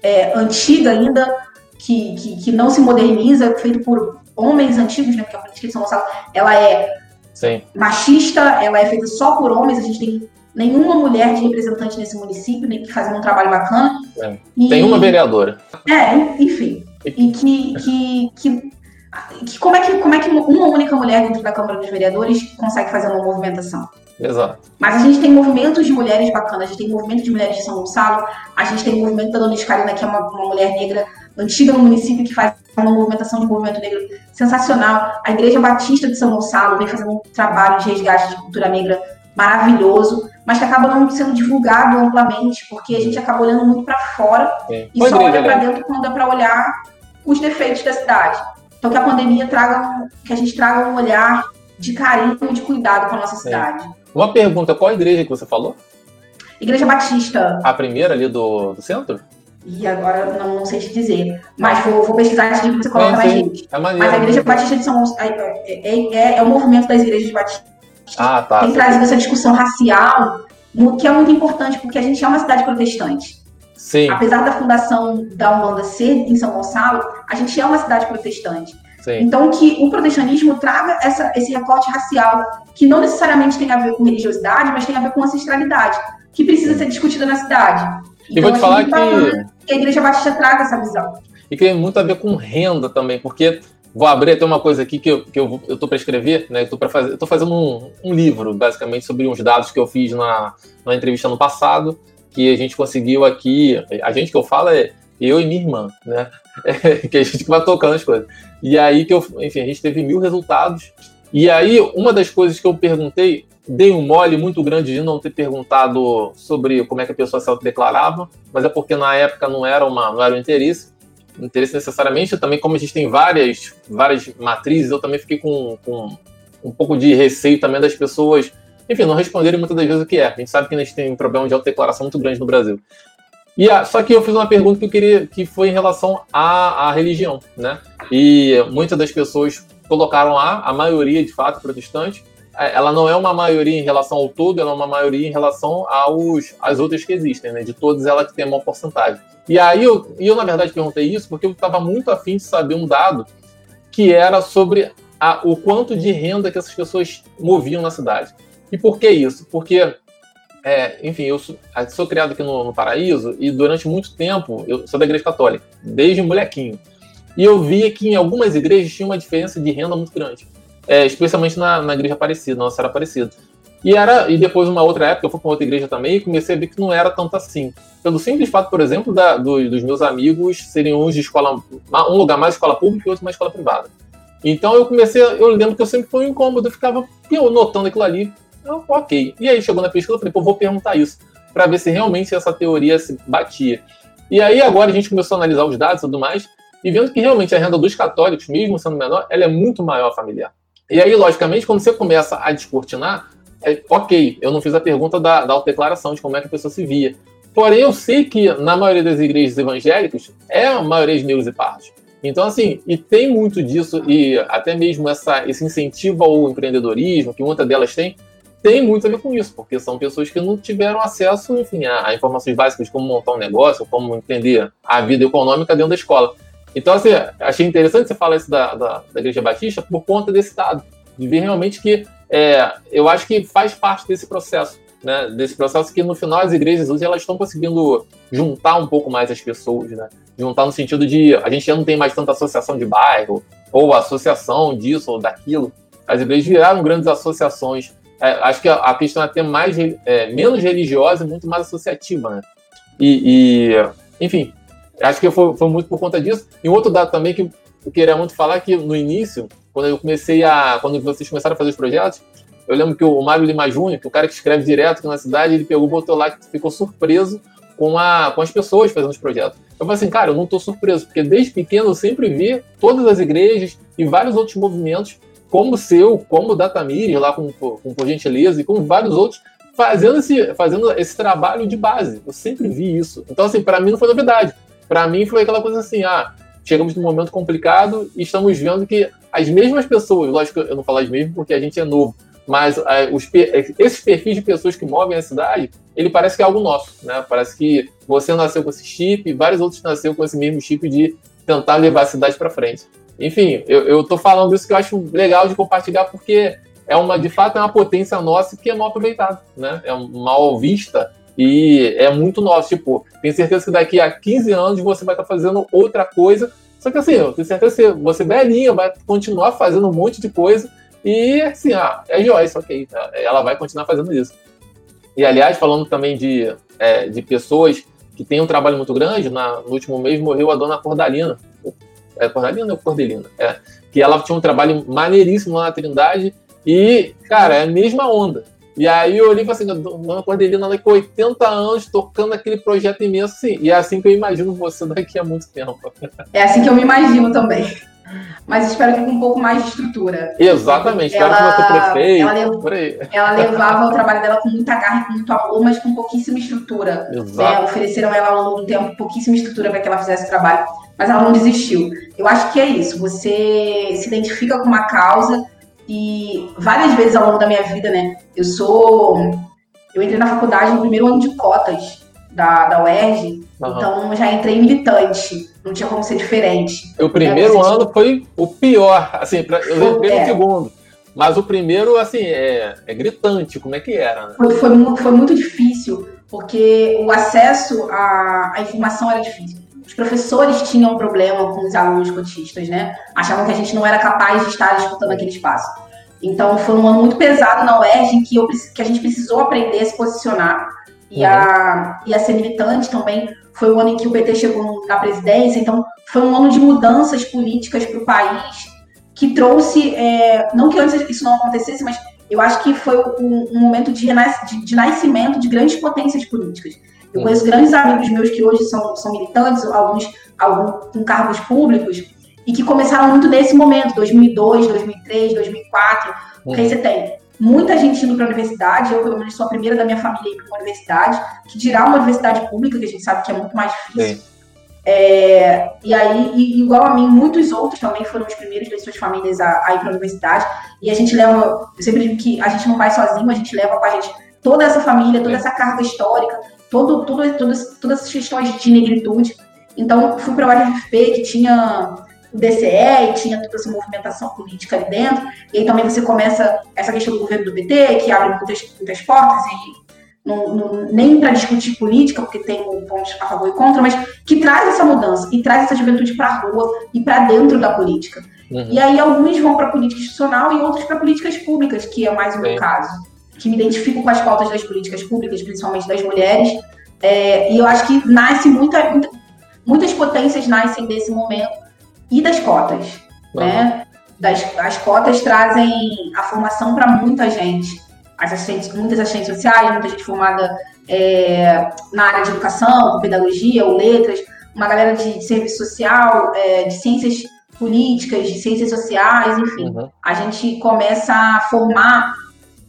é, antiga ainda, que, que, que, não se moderniza, feito por homens antigos, né? Porque a política de São Gonçalo, ela é Sim. machista, ela é feita só por homens, a gente tem nenhuma mulher de representante nesse município, nem que fazendo um trabalho bacana. É. E, tem uma vereadora. É, enfim. E que, que, que, que, como, é que como é que uma única mulher dentro da Câmara dos Vereadores consegue fazer uma movimentação? Exato. Mas a gente tem movimentos de mulheres bacanas, a gente tem movimento de mulheres de São Gonçalo, a gente tem o movimento da Dona Escarina, que é uma, uma mulher negra antiga no município que faz uma movimentação de movimento negro sensacional. A Igreja Batista de São Gonçalo vem fazendo um trabalho de resgate de cultura negra maravilhoso, mas que acaba não sendo divulgado amplamente, porque a gente acaba olhando muito para fora Sim. e só olha para dentro quando dá para olhar os defeitos da cidade. Então que a pandemia traga, que a gente traga um olhar de carinho e de cuidado com a nossa cidade. Uma pergunta, qual igreja que você falou? Igreja Batista. A primeira ali do, do centro? E agora não, não sei te dizer. Mas vou, vou pesquisar antes de você colocar na gente. É maneiro, Mas a Igreja Batista de São Gonçalo é, é, é, é, o movimento das igrejas batistas. Ah, tá. Tem trazido essa discussão racial, que é muito importante, porque a gente é uma cidade protestante. Sim. Apesar da fundação da Umbanda ser em São Gonçalo, a gente é uma cidade protestante. Sim. Então, que o protestantismo traga essa, esse recorte racial, que não necessariamente tem a ver com religiosidade, mas tem a ver com ancestralidade, que precisa ser discutida na cidade. Então, e vou te falar que... que a Igreja Batista traga essa visão. E que tem muito a ver com renda também, porque vou abrir até uma coisa aqui que eu, que eu, para escrever, né? Eu fazer, tô fazendo um, um, livro, basicamente, sobre uns dados que eu fiz na, na entrevista no passado, que a gente conseguiu aqui. A gente que eu falo é eu e minha irmã, né? É, que a gente vai tocando as coisas. E aí que eu, enfim, a gente teve mil resultados. E aí, uma das coisas que eu perguntei, dei um mole muito grande de não ter perguntado sobre como é que a pessoa se autodeclarava, mas é porque na época não era, uma, não era um interesse interesse necessariamente. Também, como a gente tem várias, várias matrizes, eu também fiquei com, com um pouco de receio também das pessoas, enfim, não responderem muitas das vezes o que é. A gente sabe que a gente tem um problema de autodeclaração muito grande no Brasil. E a, só que eu fiz uma pergunta que eu queria, que foi em relação à, à religião, né? E muitas das pessoas colocaram lá, a maioria de fato protestante, ela não é uma maioria em relação ao todo, ela é uma maioria em relação aos, às outras que existem, né? De todas ela que tem uma porcentagem. E aí eu, eu, na verdade, perguntei isso porque eu estava muito afim de saber um dado que era sobre a, o quanto de renda que essas pessoas moviam na cidade. E por que isso? Porque, é, enfim, eu sou, sou, criado aqui no, no, Paraíso e durante muito tempo eu sou da igreja católica, desde molequinho. E eu via que em algumas igrejas tinha uma diferença de renda muito grande, é, especialmente na, na igreja Aparecida, Nossa Senhora Aparecida. E, era, e depois, uma outra época, eu fui para outra igreja também e comecei a ver que não era tanto assim. Pelo simples fato, por exemplo, da, do, dos meus amigos serem uns de escola, um lugar mais escola pública e outro mais escola privada. Então eu comecei, eu lembro que eu sempre fui um incômodo, eu ficava eu notando aquilo ali, eu, ok. E aí chegou na pesquisa, eu falei, pô, vou perguntar isso, para ver se realmente essa teoria se batia. E aí agora a gente começou a analisar os dados e tudo mais, e vendo que realmente a renda dos católicos, mesmo sendo menor, ela é muito maior familiar. E aí, logicamente, quando você começa a descortinar, é, ok, eu não fiz a pergunta da, da autodeclaração, de como é que a pessoa se via. Porém, eu sei que na maioria das igrejas evangélicas é a maioria de negros e pardos. Então, assim, e tem muito disso, e até mesmo essa, esse incentivo ao empreendedorismo, que muitas delas têm, tem muito a ver com isso, porque são pessoas que não tiveram acesso, enfim, a, a informações básicas de como montar um negócio, como entender a vida econômica dentro da escola. Então, assim, achei interessante você falar isso da, da, da Igreja Batista por conta desse dado, de ver realmente que é, eu acho que faz parte desse processo, né? Desse processo que no final as igrejas hoje elas estão conseguindo juntar um pouco mais as pessoas, né? Juntar no sentido de a gente já não tem mais tanta associação de bairro ou associação disso ou daquilo. As igrejas viraram grandes associações. É, acho que a, a, questão é até mais é, menos religiosa e muito mais associativa, né? E, e enfim, acho que foi, foi muito por conta disso. E um outro dado também que eu queria muito falar que no início quando eu comecei a. Quando vocês começaram a fazer os projetos, eu lembro que o Mário Lima Júnior, que é o cara que escreve direto aqui na cidade, ele pegou, botou lá que ficou surpreso com, a, com as pessoas fazendo os projetos. Eu falei assim, cara, eu não estou surpreso, porque desde pequeno eu sempre vi todas as igrejas e vários outros movimentos, como o seu, como o Datamir, lá com, com Por Gentileza, e como vários outros, fazendo esse, fazendo esse trabalho de base. Eu sempre vi isso. Então, assim, para mim não foi novidade. Para mim foi aquela coisa assim, ah, chegamos num momento complicado e estamos vendo que as mesmas pessoas, lógico eu não falo as mesmas porque a gente é novo, mas uh, os, esses perfis de pessoas que movem a cidade, ele parece que é algo nosso, né? Parece que você nasceu com esse chip, vários outros nasceram com esse mesmo chip de tentar levar a cidade para frente. Enfim, eu, eu tô falando isso que eu acho legal de compartilhar porque é uma, de fato, é uma potência nossa que é mal aproveitada, né? É mal vista e é muito nosso. Tipo, tenho certeza que daqui a 15 anos você vai estar fazendo outra coisa só que assim, eu tenho certeza que você velhinha vai continuar fazendo um monte de coisa e assim, ah, é Joyce, ok, tá? ela vai continuar fazendo isso. E aliás, falando também de, é, de pessoas que têm um trabalho muito grande, na, no último mês morreu a dona Cordalina. É Cordalina ou Cordelina? É, que ela tinha um trabalho maneiríssimo lá na Trindade e, cara, é a mesma onda. E aí eu olhei e falei assim, Dona Cordelina, ela com 80 anos tocando aquele projeto imenso, sim. E é assim que eu imagino você daqui a muito tempo. É assim que eu me imagino também. Mas espero que com um pouco mais de estrutura. Exatamente, espero ela, que você prefeito, ela, por aí. ela levava o trabalho dela com muita garra, com muito amor, mas com pouquíssima estrutura. Exato. É, ofereceram ela ao longo do tempo pouquíssima estrutura para que ela fizesse o trabalho, mas ela não desistiu. Eu acho que é isso, você se identifica com uma causa, e várias vezes ao longo da minha vida, né? Eu sou. Eu entrei na faculdade no primeiro ano de cotas da, da UERJ, uhum. então já entrei militante. Não tinha como ser diferente. O primeiro é, ano foi o pior, assim, pra, eu entrei é. no segundo. Mas o primeiro, assim, é, é gritante, como é que era? Né? Foi, foi, foi, muito difícil, porque o acesso à, à informação era difícil. Os professores tinham um problema com os alunos cotistas, né? Achavam que a gente não era capaz de estar disputando aquele espaço. Então, foi um ano muito pesado na UERJ, em que, eu, que a gente precisou aprender a se posicionar e, a, uhum. e a ser militante também. Foi o ano em que o PT chegou na presidência, então foi um ano de mudanças políticas para o país, que trouxe, é, não que antes isso não acontecesse, mas eu acho que foi um, um momento de, de, de, nascimento de grandes potências políticas. Eu conheço grandes amigos meus que hoje são, são militantes, alguns, alguns com cargos públicos, e que começaram muito nesse momento, 2002, 2003, 2004, porque aí você tem? Muita gente indo para a universidade, eu pelo menos sou a primeira da minha família ir para uma universidade, que dirá uma universidade pública, que a gente sabe que é muito mais difícil. É, e aí, e, igual a mim, muitos outros também foram os primeiros das suas famílias a, a ir para a universidade. E a gente leva, eu sempre digo que a gente não vai sozinho, a gente leva com a gente toda essa família, toda essa carga histórica, todo, tudo, todas, todas essas questões de negritude. Então, fui para a UFP, que tinha o DCE tinha toda essa movimentação política ali dentro. E aí também você começa essa questão do governo do PT, que abre muitas, muitas portas e não, não, nem para discutir política, porque tem pontos a favor e contra, mas que traz essa mudança e traz essa juventude para a rua e para dentro da política. Uhum. E aí alguns vão para a política institucional e outros para políticas públicas, que é mais o meu caso, que me identifico com as pautas das políticas públicas, principalmente das mulheres. É, e eu acho que nasce muita, muita, muitas potências nascem desse momento e das cotas, uhum. né? Das, as cotas trazem a formação para muita gente. As assistentes, muitas assistentes sociais, muita gente formada é, na área de educação, pedagogia ou letras, uma galera de, de serviço social, é, de ciências políticas, de ciências sociais, enfim. Uhum. A gente começa a formar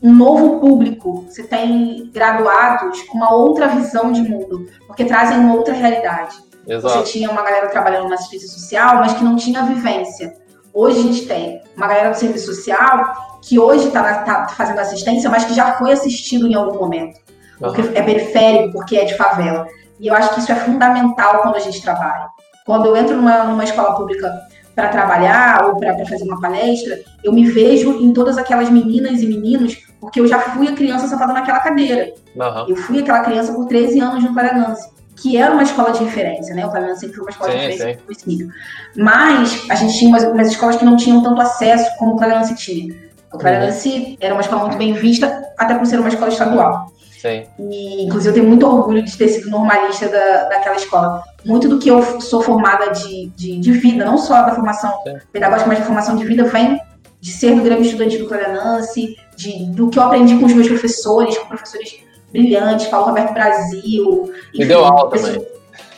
um novo público. Você tem graduados com uma outra visão de mundo, porque trazem uma outra realidade. Exato. Você tinha uma galera trabalhando na assistência social, mas que não tinha vivência. Hoje a gente tem uma galera do serviço social que hoje está tá fazendo assistência, mas que já foi assistido em algum momento. Porque é periférico, porque é de favela. E eu acho que isso é fundamental quando a gente trabalha. Quando eu entro numa, numa escola pública para trabalhar ou para fazer uma palestra, eu me vejo em todas aquelas meninas e meninos, porque eu já fui a criança sentada naquela cadeira. Uhum. Eu fui aquela criança por 13 anos no Paranense que era uma escola de referência, né? O Flamengo sempre foi uma escola sim, de referência sim. Mas a gente tinha umas, umas, escolas que não tinham tanto acesso como o Clarence tinha. O Clarence uhum. era uma escola muito bem vista, até por ser uma escola estadual. Sim. E, inclusive, eu tenho muito orgulho de ter sido normalista da, daquela escola. Muito do que eu sou formada de, de, de vida, não só da formação sim. pedagógica, mas da formação de vida, vem de ser do Grêmio Estudante do Clarence, de, do que eu aprendi com os meus professores, com professores brilhantes, Paulo Roberto Brasil. Me deu aula também.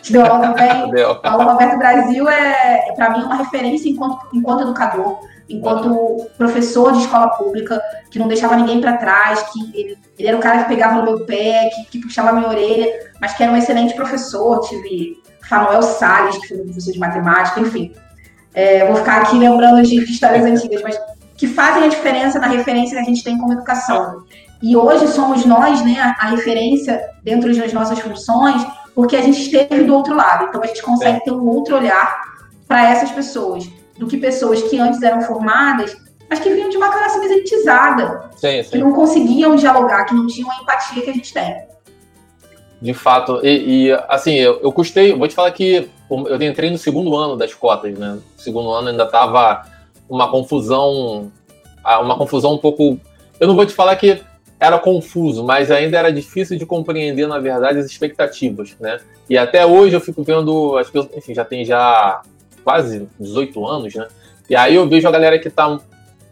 Te deu aula também. deu. Paulo Roberto Brasil é, é para mim, uma referência enquanto, enquanto educador, enquanto professor de escola pública, que não deixava ninguém para trás, que ele, ele, era o cara que pegava no meu pé, que, que puxava a minha orelha, mas que era um excelente professor. Tive Fanuel Salles, que foi um professor de matemática, enfim. É, vou ficar aqui lembrando de histórias antigas, mas que fazem a diferença na referência que a gente tem como educação. E hoje somos nós, né, a referência dentro das nossas funções, porque a gente esteve do outro lado. Então a gente consegue é. ter um outro olhar para essas pessoas, do que pessoas que antes eram formadas, mas que vinham de uma classe elitizada, sim, sim. que não conseguiam dialogar, que não tinham a empatia que a gente tem. De fato, e, e assim, eu, eu custei, vou te falar que eu entrei no segundo ano das cotas, né? No segundo ano ainda estava uma confusão, uma confusão um pouco. Eu não vou te falar que era confuso, mas ainda era difícil de compreender, na verdade, as expectativas, né? E até hoje eu fico vendo as pessoas, enfim, já tem já quase 18 anos, né? E aí eu vejo a galera que tá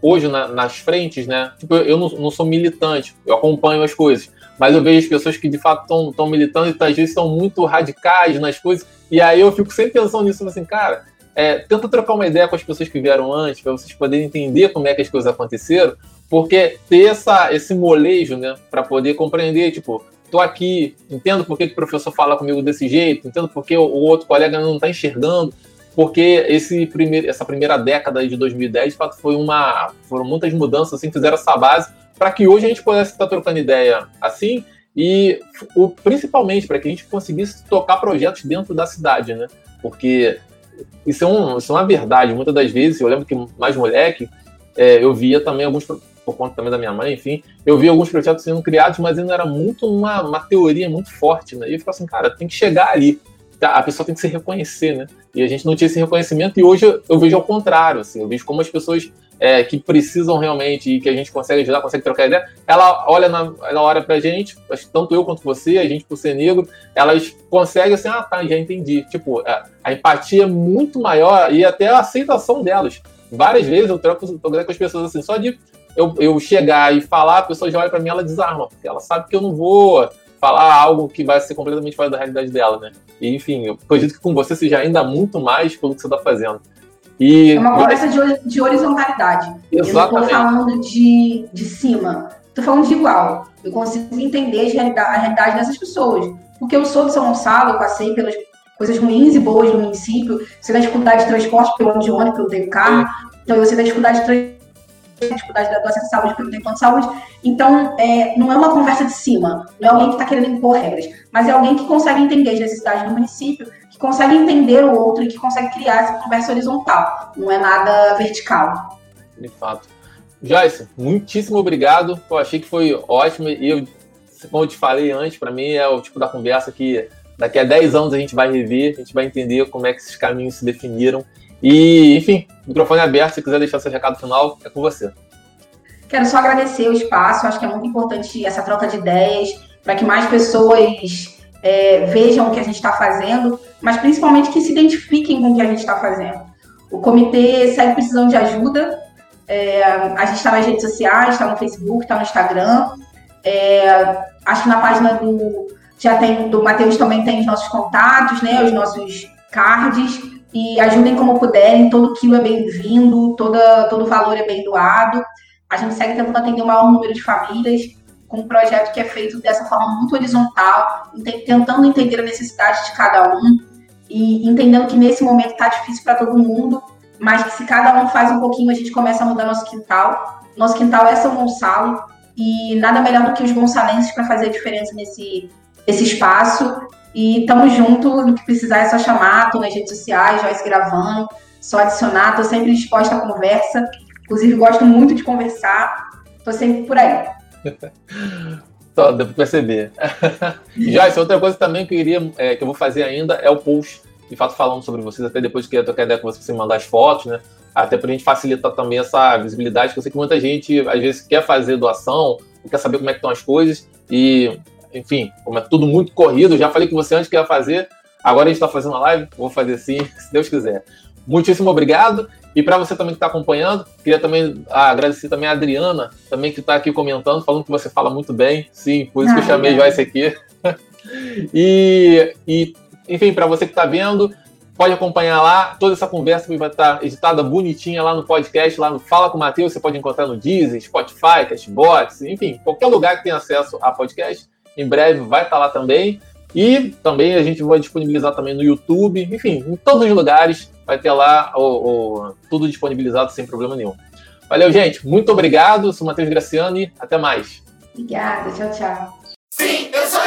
hoje na, nas frentes, né? Tipo, eu não, não, sou militante, eu acompanho as coisas, mas eu vejo as pessoas que de fato estão militando e às vezes muito radicais nas coisas, e aí eu fico sempre pensando nisso, assim, cara, é, tenta trocar uma ideia com as pessoas que vieram antes, para vocês poderem entender como é que as coisas aconteceram, porque ter essa, esse molejo, né, para poder compreender, tipo, tô aqui, entendo por que, que o professor fala comigo desse jeito, entendo por que o outro colega não está enxergando, porque esse primeiro, essa primeira década de 2010, de fato, foi uma, foram muitas mudanças, assim, fizeram essa base para que hoje a gente pudesse estar trocando ideia assim e o, principalmente para que a gente conseguisse tocar projetos dentro da cidade, né? Porque isso é, um, isso é uma verdade. Muitas das vezes, eu lembro que mais moleque, é, eu via também alguns por conta também da minha mãe, enfim, eu vi alguns projetos sendo criados, mas ainda era muito uma, uma teoria muito forte, né? E eu ficava assim, cara, tem que chegar ali. A pessoa tem que se reconhecer, né? E a gente não tinha esse reconhecimento e hoje eu vejo ao contrário, assim, eu vejo como as pessoas é, que precisam realmente e que a gente consegue ajudar, consegue trocar ideia, ela olha na, ela olha pra gente, tanto eu quanto você, a gente por ser negro, elas conseguem assim, ah, tá, já entendi. Tipo, a, a empatia é muito maior e até a aceitação delas. Várias vezes eu troco, com as pessoas assim, só de eu, eu chegar e falar, a pessoa já olha para mim ela desarma, porque ela sabe que eu não vou falar algo que vai ser completamente fora da realidade dela, né? E, enfim, eu acredito que com você seja ainda muito mais pelo que você está fazendo. E... É uma conversa de, de horizontalidade. Exatamente. Eu não estou falando de, de cima, estou falando de igual. Eu consigo entender a realidade, dessas pessoas. Porque eu sou de São Gonçalo, eu passei pelas coisas ruins e boas do município, sei da dificuldade de transporte pelo ano de ônibus, pelo tempo carro, então eu sei da dificuldade de transporte dificuldade do acesso à saúde porque não tem plano de saúde. Então, é, não é uma conversa de cima, não é alguém que está querendo impor regras, mas é alguém que consegue entender as necessidades do município, que consegue entender o outro e que consegue criar essa conversa horizontal, não é nada vertical. De fato. Joyce, muitíssimo obrigado. Pô, achei que foi ótimo e eu, como eu te falei antes, para mim é o tipo da conversa que daqui a 10 anos a gente vai rever, a gente vai entender como é que esses caminhos se definiram e, enfim, microfone aberto, se quiser deixar seu recado final, é com você. Quero só agradecer o espaço, acho que é muito importante essa troca de ideias, para que mais pessoas é, vejam o que a gente está fazendo, mas principalmente que se identifiquem com o que a gente está fazendo. O comitê segue precisando de ajuda, é, a gente está nas redes sociais, está no Facebook, está no Instagram. É, acho que na página do já tem do Matheus também tem os nossos contatos, né, os nossos cards e ajudem como puderem, todo quilo é bem-vindo, todo valor é bem doado. A gente segue tentando atender o maior número de famílias, com um projeto que é feito dessa forma muito horizontal, tentando entender a necessidade de cada um e entendendo que nesse momento está difícil para todo mundo, mas que se cada um faz um pouquinho, a gente começa a mudar nosso quintal. Nosso quintal é São Gonçalo e nada melhor do que os gonçalenses para fazer a diferença nesse, nesse espaço. E estamos junto, no que precisar é só chamar, tô nas redes sociais, Joyce gravando, só adicionar, tô sempre disposta à conversa. Inclusive, gosto muito de conversar, tô sempre por aí. Só, deu pra perceber. Joyce, outra coisa também que eu queria, é, que eu vou fazer ainda é o post, de fato, falando sobre vocês, até depois que eu trocar ideia com você, você mandar as fotos, né? Até pra gente facilitar também essa visibilidade, que eu sei que muita gente, às vezes, quer fazer doação, quer saber como é que estão as coisas, e enfim, como é tudo muito corrido, já falei com você antes que ia fazer, agora a gente está fazendo a live, vou fazer sim, se Deus quiser. Muitíssimo obrigado. E para você também que está acompanhando, queria também ah, agradecer também a Adriana, também que está aqui comentando, falando que você fala muito bem. Sim, por isso ah, que eu ah, chamei é. Joyce aqui. e, e, enfim, para você que está vendo, pode acompanhar lá. Toda essa conversa vai estar tá editada bonitinha lá no podcast, lá no Fala com o Matheus. Você pode encontrar no Deezer, Spotify, Cashbox, enfim, qualquer lugar que tenha acesso a podcast em breve vai estar lá também. E também a gente vai disponibilizar também no YouTube, enfim, em todos os lugares vai ter lá o, o tudo disponibilizado sem problema nenhum. Valeu, gente. Muito obrigado. Sou Matheus Graciani. Até mais. Obrigada. Tchau, tchau. Sim, eu sou